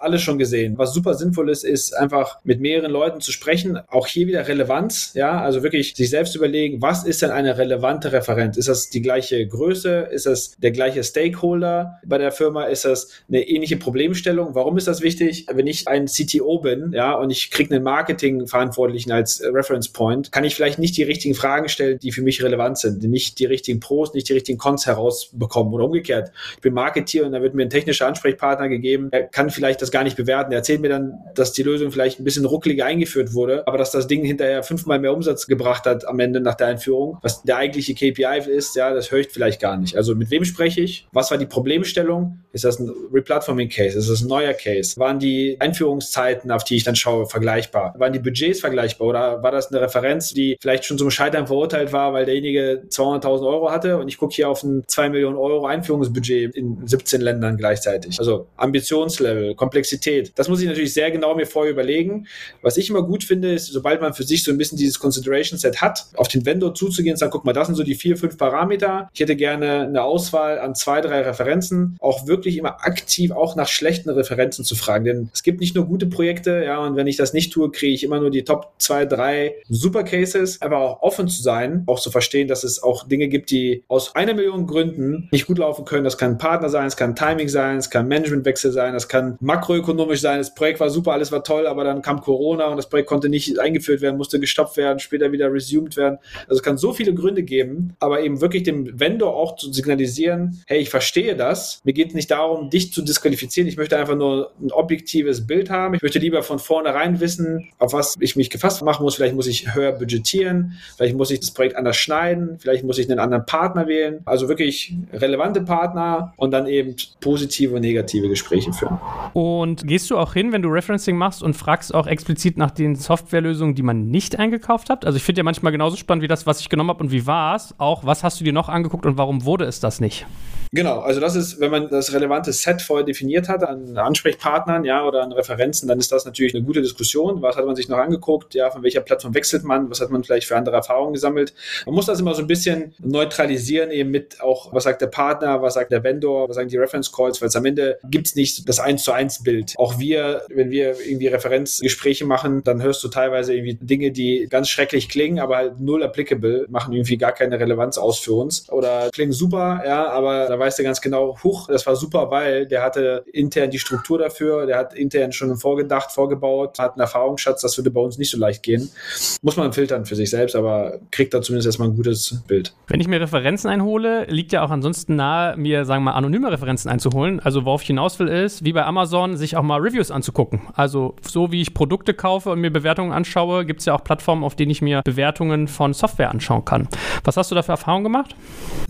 alles schon gesehen. Was super sinnvoll ist, ist einfach mit mehreren Leuten zu sprechen. Auch hier wieder Relevanz, ja, also wirklich sich selbst überlegen, was ist denn eine relevante Referenz? Ist das die gleiche Größe? Ist das der gleiche Stakeholder bei der Firma? Ist das eine ähnliche Problemstellung? Warum ist das wichtig? Wenn ich ein CTO bin, ja, und ich kriege einen Marketingverantwortlichen als Reference Point, kann ich vielleicht nicht die richtigen Fragen stellen, die für mich relevant sind, nicht die richtigen Pros, nicht die richtigen Cons herausbekommen oder umgekehrt. Ich bin Marketier und da wird mir ein technischer Ansprechpartner gegeben, er kann vielleicht das gar nicht bewerten. Er erzählt mir dann, dass die Lösung vielleicht ein bisschen ruckeliger eingeführt wurde, aber dass das Ding hinterher fünfmal mehr Umsatz gebracht hat am Ende nach der Einführung. Was der eigentliche KPI ist, ja, das höre ich vielleicht gar nicht. Also mit wem spreche ich? Was war die Problemstellung? Ist das ein Replatforming-Case? Ist das ein neuer Case? Waren die Einführungszeiten, auf die ich dann schaue, vergleichbar? Waren die Budgets vergleichbar? Oder war das eine Referenz, die vielleicht schon zum Scheitern verurteilt war, weil derjenige 200.000 Euro hatte und ich gucke hier auf ein 2 Millionen Euro Einführungsbudget in 17 Ländern gleichzeitig? Also Ambitionslevel, Komplexität. Das muss ich natürlich sehr genau mir vorher überlegen. Was ich immer gut finde, ist, sobald man für sich so ein bisschen dieses Consideration Set hat, auf den Vendor zuzugehen und sagen, guck mal, das sind so die vier, fünf Parameter. Ich hätte gerne eine Auswahl an zwei, drei Referenzen. Auch wirklich immer aktiv auch nach schlechten Referenzen zu fragen. Denn es gibt nicht nur gute Projekte, ja, und wenn ich das nicht tue, kriege ich immer nur die Top zwei, drei Super Cases. Aber auch offen zu sein, auch zu verstehen, dass es auch Dinge gibt, die aus einer Million Gründen nicht gut laufen können. Das kann ein Partner sein, es kann Timing sein, es kann Managementwechsel sein, es kann makroökonomisch sein. Das Projekt war super, alles war toll, aber dann kam Corona und das Projekt konnte nicht eingeführt werden, musste gestoppt werden, später wieder resumed werden. Also es kann so viele Gründe geben, aber eben wirklich dem Vendor auch zu signalisieren, hey, ich verstehe das. Mir geht es nicht darum, dich zu disqualifizieren. Ich möchte einfach nur ein objektives Bild haben. Ich möchte lieber von vornherein wissen, auf was ich mich gefasst machen muss. Vielleicht muss ich höher budgetieren, vielleicht muss ich das Projekt anders schneiden, vielleicht muss ich einen anderen Partner wählen. Also wirklich relevante Partner und dann eben positive und negative Gespräche führen. Und gehst du auch hin, wenn du Referencing machst und fragst auch explizit nach den Softwarelösungen, die man nicht eingekauft hat? Also ich finde ja manchmal genauso spannend wie das, was ich genommen habe und wie war es. Auch was hast du dir noch angeguckt und warum wurde es das nicht? Genau, also das ist, wenn man das relevante Set vorher definiert hat an Ansprechpartnern, ja, oder an Referenzen, dann ist das natürlich eine gute Diskussion. Was hat man sich noch angeguckt? Ja, von welcher Plattform wechselt man? Was hat man vielleicht für andere Erfahrungen gesammelt? Man muss das immer so ein bisschen neutralisieren, eben mit auch, was sagt der Partner, was sagt der Vendor, was sagen die Reference Calls, weil es am Ende gibt es nicht das eins zu eins Bild. Auch wir, wenn wir irgendwie Referenzgespräche machen, dann hörst du teilweise irgendwie Dinge, die ganz schrecklich klingen, aber halt null applicable, machen irgendwie gar keine Relevanz aus für uns. Oder klingen super, ja, aber da weißt du ganz genau, huch, das war super, weil der hatte intern die Struktur dafür, der hat intern schon vorgedacht, vorgebaut, hat einen Erfahrungsschatz, das würde bei uns nicht so leicht gehen. Muss man filtern für sich selbst, aber kriegt da zumindest erstmal ein gutes Bild. Wenn ich mir Referenzen einhole, liegt ja auch ansonsten nahe, mir, sagen wir mal, anonyme Referenzen einzuholen. Also worauf ich hinaus will, ist, wie bei Amazon, sich auch mal Reviews anzugucken. Also so wie ich Produkte kaufe und mir Bewertungen anschaue, gibt es ja auch Plattformen, auf denen ich mir Bewertungen von Software anschauen kann. Was hast du da für Erfahrungen gemacht?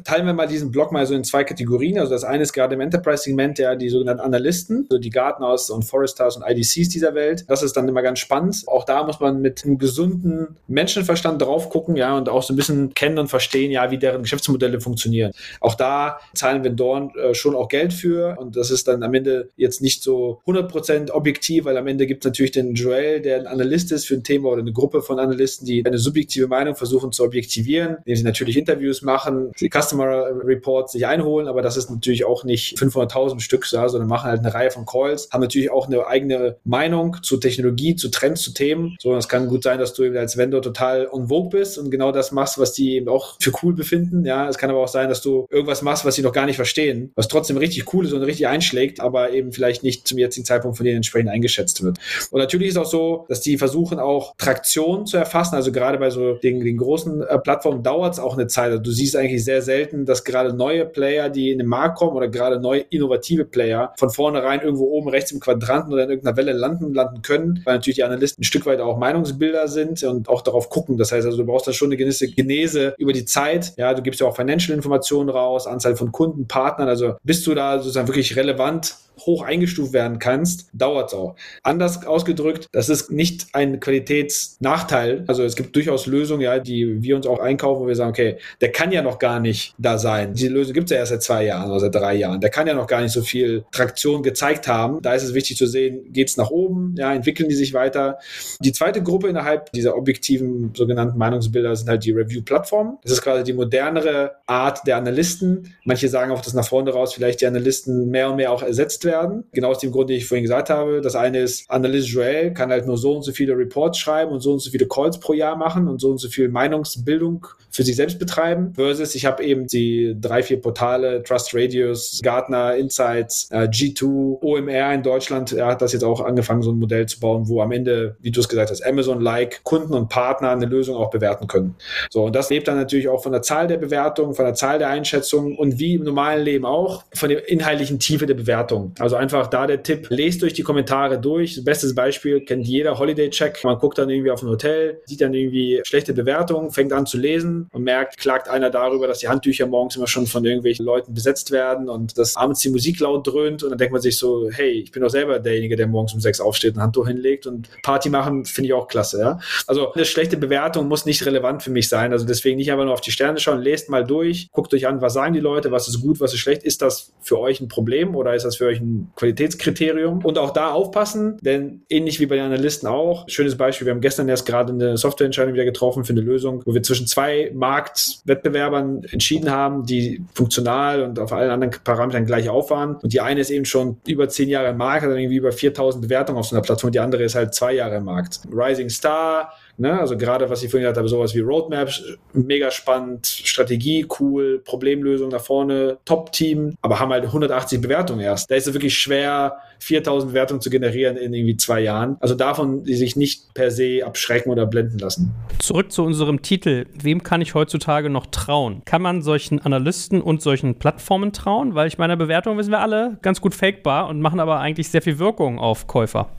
Teilen wir mal diesen Blog mal so in zwei Kategorien. Also das eine ist gerade im Enterprise-Segment ja die sogenannten Analysten, so die Gartners und Foresters und IDCs dieser Welt. Das ist dann immer ganz spannend. Auch da muss man mit einem gesunden Menschenverstand drauf gucken, ja, und auch so ein bisschen kennen und verstehen, ja, wie deren Geschäftsmodelle funktionieren. Auch da zahlen Vendoren äh, schon auch Geld für und das ist dann am Ende jetzt nicht so 100% objektiv, weil am Ende gibt es natürlich den Joel, der ein Analyst ist für ein Thema oder eine Gruppe von Analysten, die eine subjektive Meinung versuchen zu objektivieren, indem sie natürlich Interviews machen, die Customer Reports sich einholen, aber das ist natürlich auch nicht 500.000 Stück, ja, sondern machen halt eine Reihe von Calls, haben natürlich auch eine eigene Meinung zu Technologie, zu Trends, zu Themen. So, es kann gut sein, dass du eben als Vendor total on vogue bist und genau das machst, was die eben auch für cool befinden. Ja, es kann aber auch sein, dass du irgendwas machst, was sie noch gar nicht verstehen, was trotzdem richtig cool ist und richtig einschlägt, aber eben vielleicht nicht zum jetzigen Zeitpunkt von denen entsprechend eingeschätzt wird. Und natürlich ist auch so, dass die versuchen auch Traktion zu erfassen. Also gerade bei so den, den großen äh, Plattformen dauert es auch eine Zeit. Also du siehst eigentlich sehr selten, dass gerade neue Player, die in den Markt kommen oder gerade neue innovative Player von vornherein irgendwo oben rechts im Quadranten oder in irgendeiner Welle landen, landen können, weil natürlich die Analysten ein Stück weit auch Meinungsbilder sind und auch darauf gucken. Das heißt also, du brauchst da schon eine gewisse Genese über die Zeit. Ja, du gibst ja auch Financial-Informationen raus, Anzahl von Kunden, Partnern. Also bist du da sozusagen wirklich relevant hoch eingestuft werden kannst, dauert es auch. Anders ausgedrückt, das ist nicht ein Qualitätsnachteil. Also es gibt durchaus Lösungen, ja, die wir uns auch einkaufen, wo wir sagen, okay, der kann ja noch gar nicht da sein. Diese Lösung gibt es ja erst seit zwei Jahren oder seit drei Jahren. Der kann ja noch gar nicht so viel Traktion gezeigt haben. Da ist es wichtig zu sehen, geht es nach oben, ja, entwickeln die sich weiter. Die zweite Gruppe innerhalb dieser objektiven sogenannten Meinungsbilder sind halt die Review-Plattformen. Das ist quasi die modernere Art der Analysten. Manche sagen auch, dass nach vorne raus vielleicht die Analysten mehr und mehr auch ersetzt werden. Genau aus dem Grund, den ich vorhin gesagt habe. Das eine ist, Analyst Joel kann halt nur so und so viele Reports schreiben und so und so viele Calls pro Jahr machen und so und so viel Meinungsbildung für sich selbst betreiben. Versus ich habe eben die drei, vier Portale, Trust Radius, Gartner, Insights, äh, G2, OMR in Deutschland. Er hat das jetzt auch angefangen, so ein Modell zu bauen, wo am Ende, wie du es gesagt hast, Amazon-like Kunden und Partner eine Lösung auch bewerten können. So, und das lebt dann natürlich auch von der Zahl der Bewertungen, von der Zahl der Einschätzungen und wie im normalen Leben auch von der inhaltlichen Tiefe der Bewertung. Also einfach da der Tipp, lest durch die Kommentare durch. Bestes Beispiel kennt jeder Holiday Check. Man guckt dann irgendwie auf ein Hotel, sieht dann irgendwie schlechte Bewertungen, fängt an zu lesen und merkt, klagt einer darüber, dass die Handtücher morgens immer schon von irgendwelchen Leuten besetzt werden und dass abends die Musik laut dröhnt und dann denkt man sich so, hey, ich bin doch selber derjenige, der morgens um sechs aufsteht und ein Handtuch hinlegt und Party machen finde ich auch klasse, ja. Also eine schlechte Bewertung muss nicht relevant für mich sein. Also deswegen nicht einfach nur auf die Sterne schauen, lest mal durch, guckt euch an, was sagen die Leute, was ist gut, was ist schlecht. Ist das für euch ein Problem oder ist das für euch ein Qualitätskriterium? Und auch da aufpassen, denn ähnlich wie bei den Analysten auch, schönes Beispiel, wir haben gestern erst gerade eine Softwareentscheidung wieder getroffen für eine Lösung, wo wir zwischen zwei Marktwettbewerbern entschieden haben, die funktional und auf allen anderen Parametern gleich auf waren. Und die eine ist eben schon über zehn Jahre im Markt, hat irgendwie über 4000 Bewertungen auf so einer Plattform, die andere ist halt zwei Jahre im Markt. Rising Star, Ne? Also gerade, was ich vorhin gesagt habe, sowas wie Roadmaps, mega spannend, Strategie cool, Problemlösung nach vorne, Top-Team, aber haben halt 180 Bewertungen erst. Da ist es wirklich schwer, 4000 Bewertungen zu generieren in irgendwie zwei Jahren. Also davon, die sich nicht per se abschrecken oder blenden lassen. Zurück zu unserem Titel. Wem kann ich heutzutage noch trauen? Kann man solchen Analysten und solchen Plattformen trauen? Weil ich meine, Bewertungen wissen wir alle ganz gut fakebar und machen aber eigentlich sehr viel Wirkung auf Käufer.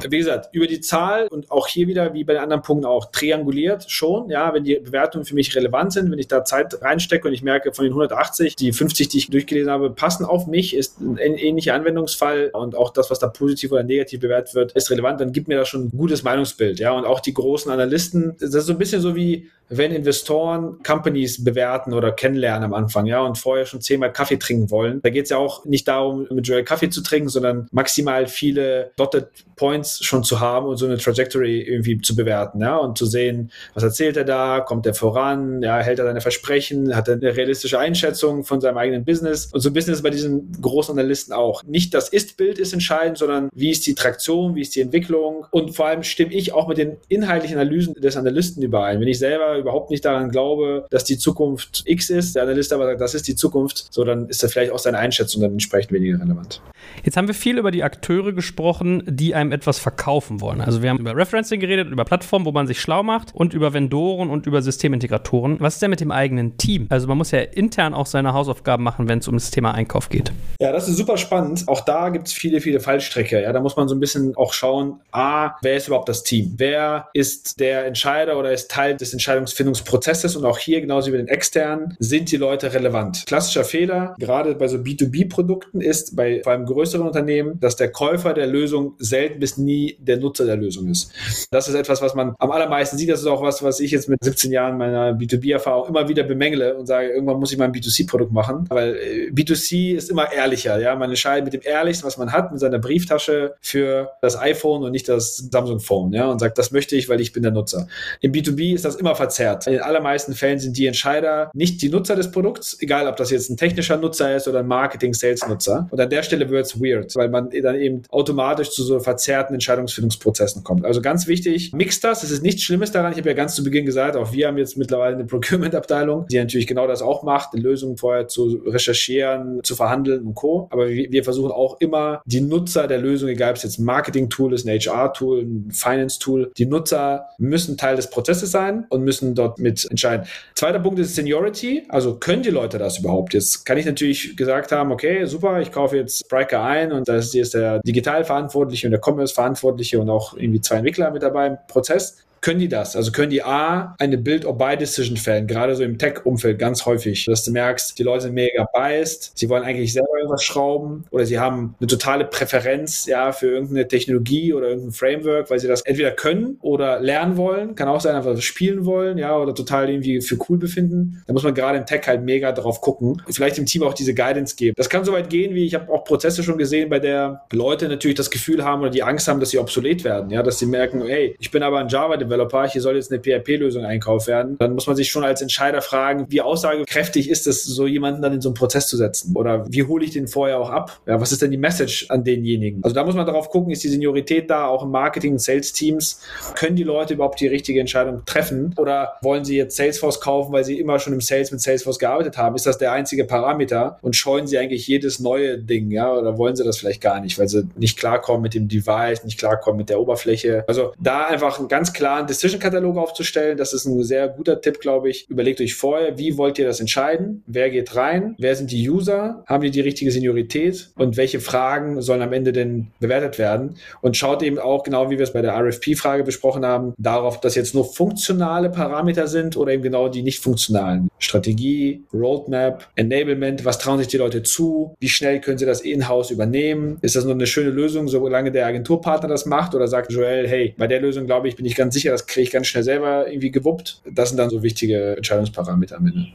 Wie gesagt, über die Zahl und auch hier wieder, wie bei den anderen Punkten auch, trianguliert schon. Ja, wenn die Bewertungen für mich relevant sind, wenn ich da Zeit reinstecke und ich merke, von den 180, die 50, die ich durchgelesen habe, passen auf mich, ist ein ähnlicher Anwendungsfall und auch das, was da positiv oder negativ bewertet wird, ist relevant, dann gibt mir das schon ein gutes Meinungsbild. Ja, und auch die großen Analysten, das ist so ein bisschen so wie, wenn Investoren Companies bewerten oder kennenlernen am Anfang, ja, und vorher schon zehnmal Kaffee trinken wollen. Da geht es ja auch nicht darum, mit Joel Kaffee zu trinken, sondern maximal viele Dotted Points schon zu haben und so eine Trajectory irgendwie zu bewerten, ja, und zu sehen, was erzählt er da, kommt er voran, ja, hält er seine Versprechen, hat er eine realistische Einschätzung von seinem eigenen Business und so ein ist bei diesen großen Analysten auch. Nicht das Ist-Bild ist entscheidend, sondern wie ist die Traktion, wie ist die Entwicklung und vor allem stimme ich auch mit den inhaltlichen Analysen des Analysten überein. Wenn ich selber überhaupt nicht daran glaube, dass die Zukunft X ist, der Analyst aber sagt, das ist die Zukunft, so dann ist das vielleicht auch seine Einschätzung dann entsprechend weniger relevant. Jetzt haben wir viel über die Akteure gesprochen, die einem etwas verkaufen wollen. Also wir haben über Referencing geredet, über Plattformen, wo man sich schlau macht und über Vendoren und über Systemintegratoren. Was ist denn mit dem eigenen Team? Also man muss ja intern auch seine Hausaufgaben machen, wenn es um das Thema Einkauf geht. Ja, das ist super spannend. Auch da gibt es viele, viele Fallstricke. Ja, da muss man so ein bisschen auch schauen, a, wer ist überhaupt das Team? Wer ist der Entscheider oder ist Teil des Entscheidungsfindungsprozesses? Und auch hier, genauso wie bei den externen, sind die Leute relevant. Klassischer Fehler, gerade bei so B2B-Produkten, ist bei vor allem größeren Unternehmen, dass der Käufer der Lösung selten bis nie der Nutzer der Lösung ist. Das ist etwas, was man am allermeisten sieht. Das ist auch was, was ich jetzt mit 17 Jahren meiner B2B-Erfahrung immer wieder bemängle und sage, irgendwann muss ich mal ein B2C-Produkt machen, weil äh, B2C ist immer ehrlicher. Ja, man entscheidet mit dem ehrlichsten, was man hat, mit seiner Brieftasche für das iPhone und nicht das Samsung Phone. Ja, und sagt, das möchte ich, weil ich bin der Nutzer. Im B2B ist das immer verzerrt. In den allermeisten Fällen sind die Entscheider nicht die Nutzer des Produkts, egal ob das jetzt ein technischer Nutzer ist oder ein Marketing-Sales-Nutzer. Und an der Stelle wird es weird, weil man dann eben automatisch zu so verzerrten Entscheidungsfindungsprozessen kommt. Also ganz wichtig, mix das. Es ist nichts Schlimmes daran. Ich habe ja ganz zu Beginn gesagt, auch wir haben jetzt mittlerweile eine Procurement-Abteilung, die natürlich genau das auch macht, Lösungen vorher zu recherchieren, zu verhandeln und Co. Aber wir versuchen auch immer die Nutzer der Lösung, egal ob es jetzt ein Marketing-Tool ist, ein HR-Tool, ein Finance-Tool, die Nutzer müssen Teil des Prozesses sein und müssen dort mit entscheiden. Zweiter Punkt ist Seniority. Also können die Leute das überhaupt? Jetzt kann ich natürlich gesagt haben, okay, super, ich kaufe jetzt Spriker ein und da ist der Digitalverantwortliche und der Commerce-Verantwortliche und auch irgendwie zwei Entwickler mit dabei im Prozess können die das? Also können die A, eine Build-or-Buy-Decision fällen, gerade so im Tech-Umfeld ganz häufig, dass du merkst, die Leute sind mega biased, sie wollen eigentlich selber irgendwas schrauben oder sie haben eine totale Präferenz ja, für irgendeine Technologie oder irgendein Framework, weil sie das entweder können oder lernen wollen, kann auch sein, einfach spielen wollen, ja, oder total irgendwie für cool befinden. Da muss man gerade im Tech halt mega drauf gucken. Vielleicht im Team auch diese Guidance geben. Das kann so weit gehen, wie ich habe auch Prozesse schon gesehen, bei der Leute natürlich das Gefühl haben oder die Angst haben, dass sie obsolet werden, ja, dass sie merken, hey, ich bin aber ein Java-Developer, Developer, hier soll jetzt eine PHP-Lösung einkauft werden, dann muss man sich schon als Entscheider fragen, wie aussagekräftig ist es, so jemanden dann in so einen Prozess zu setzen? Oder wie hole ich den vorher auch ab? Ja, was ist denn die Message an denjenigen? Also da muss man darauf gucken, ist die Seniorität da, auch im Marketing- Sales-Teams? Können die Leute überhaupt die richtige Entscheidung treffen? Oder wollen sie jetzt Salesforce kaufen, weil sie immer schon im Sales mit Salesforce gearbeitet haben? Ist das der einzige Parameter? Und scheuen sie eigentlich jedes neue Ding, ja? Oder wollen sie das vielleicht gar nicht, weil sie nicht klarkommen mit dem Device, nicht klarkommen mit der Oberfläche? Also da einfach einen ganz klaren Decision-Katalog aufzustellen. Das ist ein sehr guter Tipp, glaube ich. Überlegt euch vorher, wie wollt ihr das entscheiden? Wer geht rein? Wer sind die User? Haben die die richtige Seniorität? Und welche Fragen sollen am Ende denn bewertet werden? Und schaut eben auch, genau wie wir es bei der RFP-Frage besprochen haben, darauf, dass jetzt nur funktionale Parameter sind oder eben genau die nicht funktionalen. Strategie, Roadmap, Enablement, was trauen sich die Leute zu? Wie schnell können sie das in-house übernehmen? Ist das nur eine schöne Lösung, solange der Agenturpartner das macht? Oder sagt Joel, hey, bei der Lösung, glaube ich, bin ich ganz sicher, das kriege ich ganz schnell selber irgendwie gewuppt. Das sind dann so wichtige Entscheidungsparameter am Ende.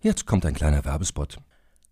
Jetzt kommt ein kleiner Werbespot.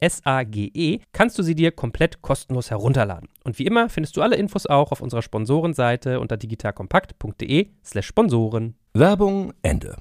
S-A-G-E, kannst du sie dir komplett kostenlos herunterladen. Und wie immer findest du alle Infos auch auf unserer Sponsorenseite unter digitalkompakt.de slash Sponsoren. Werbung Ende.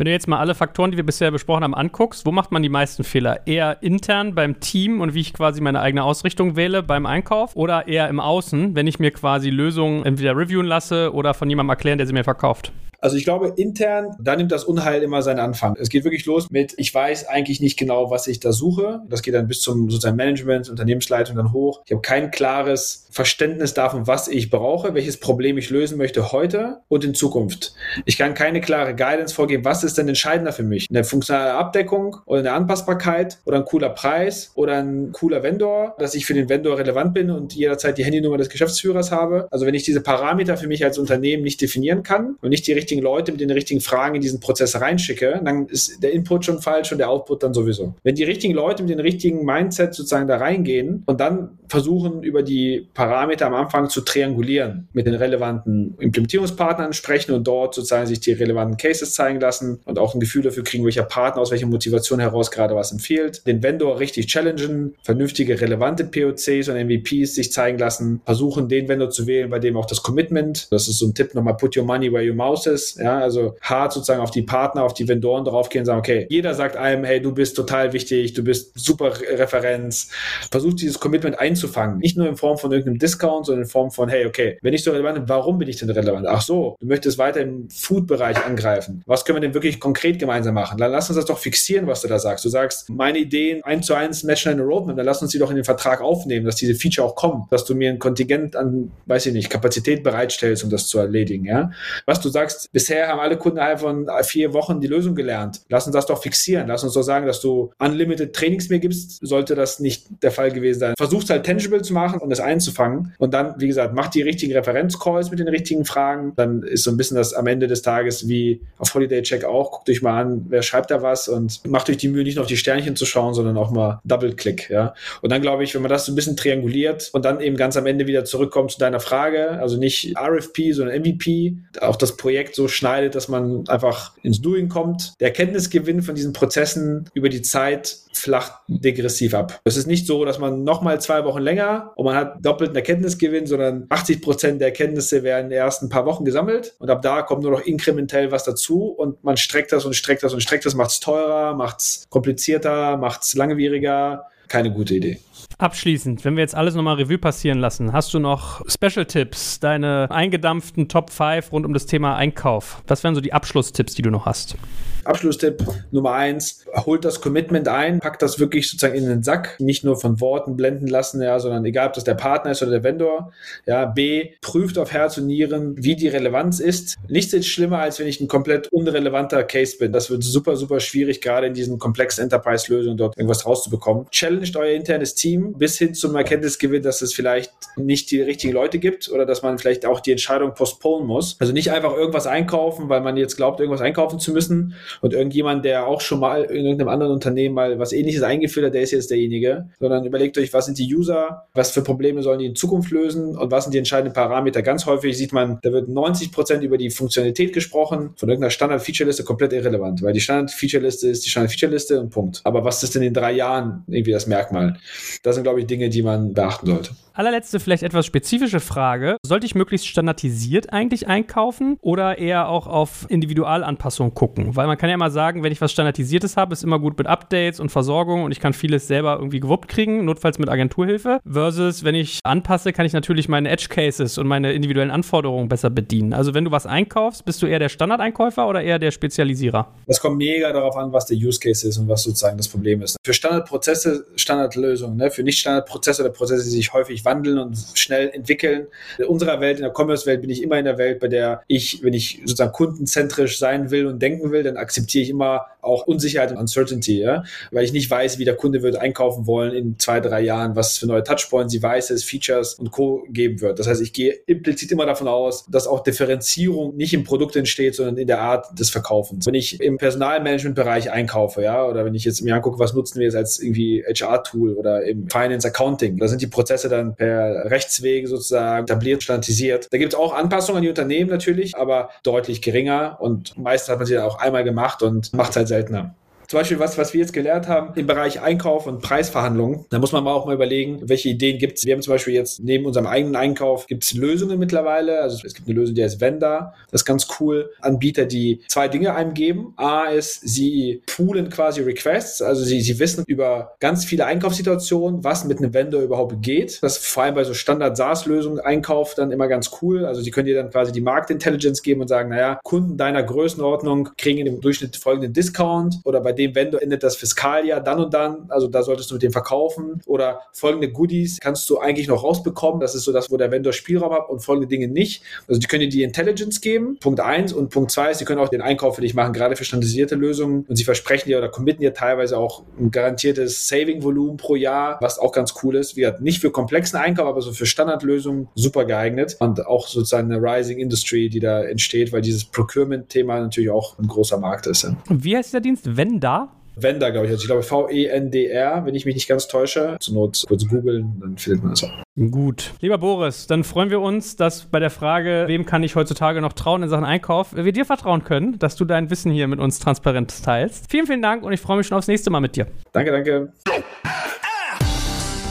Wenn du jetzt mal alle Faktoren, die wir bisher besprochen haben, anguckst, wo macht man die meisten Fehler? Eher intern beim Team und wie ich quasi meine eigene Ausrichtung wähle beim Einkauf oder eher im Außen, wenn ich mir quasi Lösungen entweder reviewen lasse oder von jemandem erklären, der sie mir verkauft? Also ich glaube, intern, da nimmt das Unheil immer seinen Anfang. Es geht wirklich los mit, ich weiß eigentlich nicht genau, was ich da suche. Das geht dann bis zum sozusagen Management, Unternehmensleitung dann hoch. Ich habe kein klares Verständnis davon, was ich brauche, welches Problem ich lösen möchte heute und in Zukunft. Ich kann keine klare Guidance vorgeben, was ist denn entscheidender für mich? Eine funktionale Abdeckung oder eine Anpassbarkeit oder ein cooler Preis oder ein cooler Vendor, dass ich für den Vendor relevant bin und jederzeit die Handynummer des Geschäftsführers habe. Also wenn ich diese Parameter für mich als Unternehmen nicht definieren kann und nicht die richtigen Leute mit den richtigen Fragen in diesen Prozess reinschicke, dann ist der Input schon falsch und der Output dann sowieso. Wenn die richtigen Leute mit den richtigen Mindset sozusagen da reingehen und dann versuchen, über die Parameter am Anfang zu triangulieren, mit den relevanten Implementierungspartnern sprechen und dort sozusagen sich die relevanten Cases zeigen lassen und auch ein Gefühl dafür kriegen, welcher Partner aus welcher Motivation heraus gerade was empfiehlt, den Vendor richtig challengen, vernünftige, relevante POCs und MVPs sich zeigen lassen, versuchen, den Vendor zu wählen, bei dem auch das Commitment, das ist so ein Tipp nochmal, put your money where your mouse is, ja, also hart sozusagen auf die Partner, auf die Vendoren draufgehen sagen, okay, jeder sagt einem, hey, du bist total wichtig, du bist super Referenz, versucht dieses Commitment einzufangen, nicht nur in Form von irgendeinem Discount, sondern in Form von, hey, okay, wenn ich so relevant bin, warum bin ich denn relevant? Ach so, du möchtest weiter im Food-Bereich angreifen. Was können wir denn wirklich konkret gemeinsam machen? Dann lass uns das doch fixieren, was du da sagst. Du sagst, meine Ideen eins zu eins matchen eine Roadmap, dann lass uns die doch in den Vertrag aufnehmen, dass diese Feature auch kommen, dass du mir ein Kontingent an, weiß ich nicht, Kapazität bereitstellst, um das zu erledigen, ja. Was du sagst, bisher haben alle Kunden innerhalb von vier Wochen die Lösung gelernt. Lass uns das doch fixieren. Lass uns doch sagen, dass du unlimited Trainings mir gibst, sollte das nicht der Fall gewesen sein. Versuch's halt tangible zu machen und es einzufangen und dann, wie gesagt, mach die richtigen Referenzcalls mit den richtigen Fragen. Dann ist so ein bisschen das am Ende des Tages wie auf Holiday Check auch. Guckt euch mal an, wer schreibt da was und macht euch die Mühe, nicht nur auf die Sternchen zu schauen, sondern auch mal Double-Click, ja. Und dann glaube ich, wenn man das so ein bisschen trianguliert und dann eben ganz am Ende wieder zurückkommt zu deiner Frage, also nicht RFP, sondern MVP, auch das Projekt so schneidet, dass man einfach ins Doing kommt. Der Erkenntnisgewinn von diesen Prozessen über die Zeit flacht degressiv ab. Es ist nicht so, dass man nochmal zwei Wochen länger und man hat doppelten Erkenntnisgewinn, sondern 80 Prozent der Erkenntnisse werden in den ersten paar Wochen gesammelt und ab da kommt nur noch inkrementell was dazu und man streckt das und streckt das und streckt das, macht es teurer, macht es komplizierter, macht es langwieriger. Keine gute Idee. Abschließend, wenn wir jetzt alles nochmal Revue passieren lassen, hast du noch Special-Tipps, deine eingedampften Top 5 rund um das Thema Einkauf? Was wären so die Abschlusstipps, die du noch hast? Abschlusstipp Nummer eins, holt das Commitment ein, packt das wirklich sozusagen in den Sack, nicht nur von Worten blenden lassen, ja, sondern egal, ob das der Partner ist oder der Vendor. Ja, B, prüft auf Herz und Nieren, wie die Relevanz ist. Nichts ist schlimmer, als wenn ich ein komplett unrelevanter Case bin. Das wird super, super schwierig, gerade in diesen komplexen Enterprise-Lösungen dort irgendwas rauszubekommen. Challenged euer internes Team bis hin zum Erkenntnisgewinn, dass es vielleicht nicht die richtigen Leute gibt oder dass man vielleicht auch die Entscheidung postponen muss. Also nicht einfach irgendwas einkaufen, weil man jetzt glaubt, irgendwas einkaufen zu müssen, und irgendjemand, der auch schon mal in irgendeinem anderen Unternehmen mal was ähnliches eingeführt hat, der ist jetzt derjenige, sondern überlegt euch, was sind die User, was für Probleme sollen die in Zukunft lösen und was sind die entscheidenden Parameter. Ganz häufig sieht man, da wird 90 Prozent über die Funktionalität gesprochen, von irgendeiner Standard-Feature-Liste komplett irrelevant, weil die Standard-Feature-Liste ist die Standard-Feature-Liste und Punkt. Aber was ist denn in drei Jahren irgendwie das Merkmal? Das sind, glaube ich, Dinge, die man beachten sollte. Allerletzte, vielleicht etwas spezifische Frage. Sollte ich möglichst standardisiert eigentlich einkaufen oder eher auch auf Individualanpassungen gucken? Weil man kann ja mal sagen, wenn ich was Standardisiertes habe, ist immer gut mit Updates und Versorgung und ich kann vieles selber irgendwie gewuppt kriegen, notfalls mit Agenturhilfe. Versus, wenn ich anpasse, kann ich natürlich meine Edge Cases und meine individuellen Anforderungen besser bedienen. Also, wenn du was einkaufst, bist du eher der Standardeinkäufer oder eher der Spezialisierer? Das kommt mega darauf an, was der Use Case ist und was sozusagen das Problem ist. Für Standardprozesse, Standardlösungen. Ne? Für Nicht-Standardprozesse oder Prozesse, die sich häufig wandeln und schnell entwickeln. In unserer Welt, in der Commerce-Welt, bin ich immer in der Welt, bei der ich, wenn ich sozusagen kundenzentrisch sein will und denken will, dann akzeptiere ich immer auch Unsicherheit und Uncertainty, ja? weil ich nicht weiß, wie der Kunde wird einkaufen wollen in zwei, drei Jahren, was für neue Touchpoints, Devices, Features und Co. geben wird. Das heißt, ich gehe implizit immer davon aus, dass auch Differenzierung nicht im Produkt entsteht, sondern in der Art des Verkaufens. Wenn ich im Personalmanagement-Bereich einkaufe, ja, oder wenn ich jetzt mir angucke, was nutzen wir jetzt als irgendwie HR-Tool oder im Finance Accounting, da sind die Prozesse dann per Rechtswege sozusagen etabliert, standardisiert. Da gibt es auch Anpassungen an die Unternehmen natürlich, aber deutlich geringer und meistens hat man sie auch einmal gemacht und macht es halt seltener. Zum Beispiel was, was wir jetzt gelernt haben im Bereich Einkauf und Preisverhandlungen. Da muss man mal auch mal überlegen, welche Ideen gibt es. Wir haben zum Beispiel jetzt neben unserem eigenen Einkauf gibt es Lösungen mittlerweile. Also es gibt eine Lösung, die heißt Vendor. Das ist ganz cool. Anbieter, die zwei Dinge einem geben. A ist, sie poolen quasi Requests. Also sie, sie wissen über ganz viele Einkaufssituationen, was mit einem Vendor überhaupt geht. Das ist vor allem bei so Standard-SaaS-Lösungen Einkauf dann immer ganz cool. Also sie können dir dann quasi die Marktintelligence geben und sagen, naja, Kunden deiner Größenordnung kriegen im Durchschnitt folgenden Discount oder bei dem Vendor endet das Fiskaljahr dann und dann. Also da solltest du mit dem verkaufen oder folgende Goodies kannst du eigentlich noch rausbekommen. Das ist so das, wo der Vendor Spielraum hat und folgende Dinge nicht. Also die können dir die Intelligence geben. Punkt eins und Punkt zwei ist, sie können auch den Einkauf für dich machen, gerade für standardisierte Lösungen und sie versprechen dir oder committen dir teilweise auch ein garantiertes Saving-Volumen pro Jahr, was auch ganz cool ist. Wie gesagt, nicht für komplexen Einkauf, aber so für Standardlösungen super geeignet und auch sozusagen eine Rising Industry, die da entsteht, weil dieses Procurement-Thema natürlich auch ein großer Markt ist. Wie heißt der Dienst? Venda? Vender, glaube ich. Also ich glaube V-E-N-D-R, wenn ich mich nicht ganz täusche. Zur Not kurz googeln, dann findet man das auch. Gut. Lieber Boris, dann freuen wir uns, dass bei der Frage, wem kann ich heutzutage noch trauen in Sachen Einkauf, wir dir vertrauen können, dass du dein Wissen hier mit uns transparent teilst. Vielen, vielen Dank und ich freue mich schon aufs nächste Mal mit dir. Danke, danke.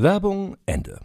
Werbung Ende.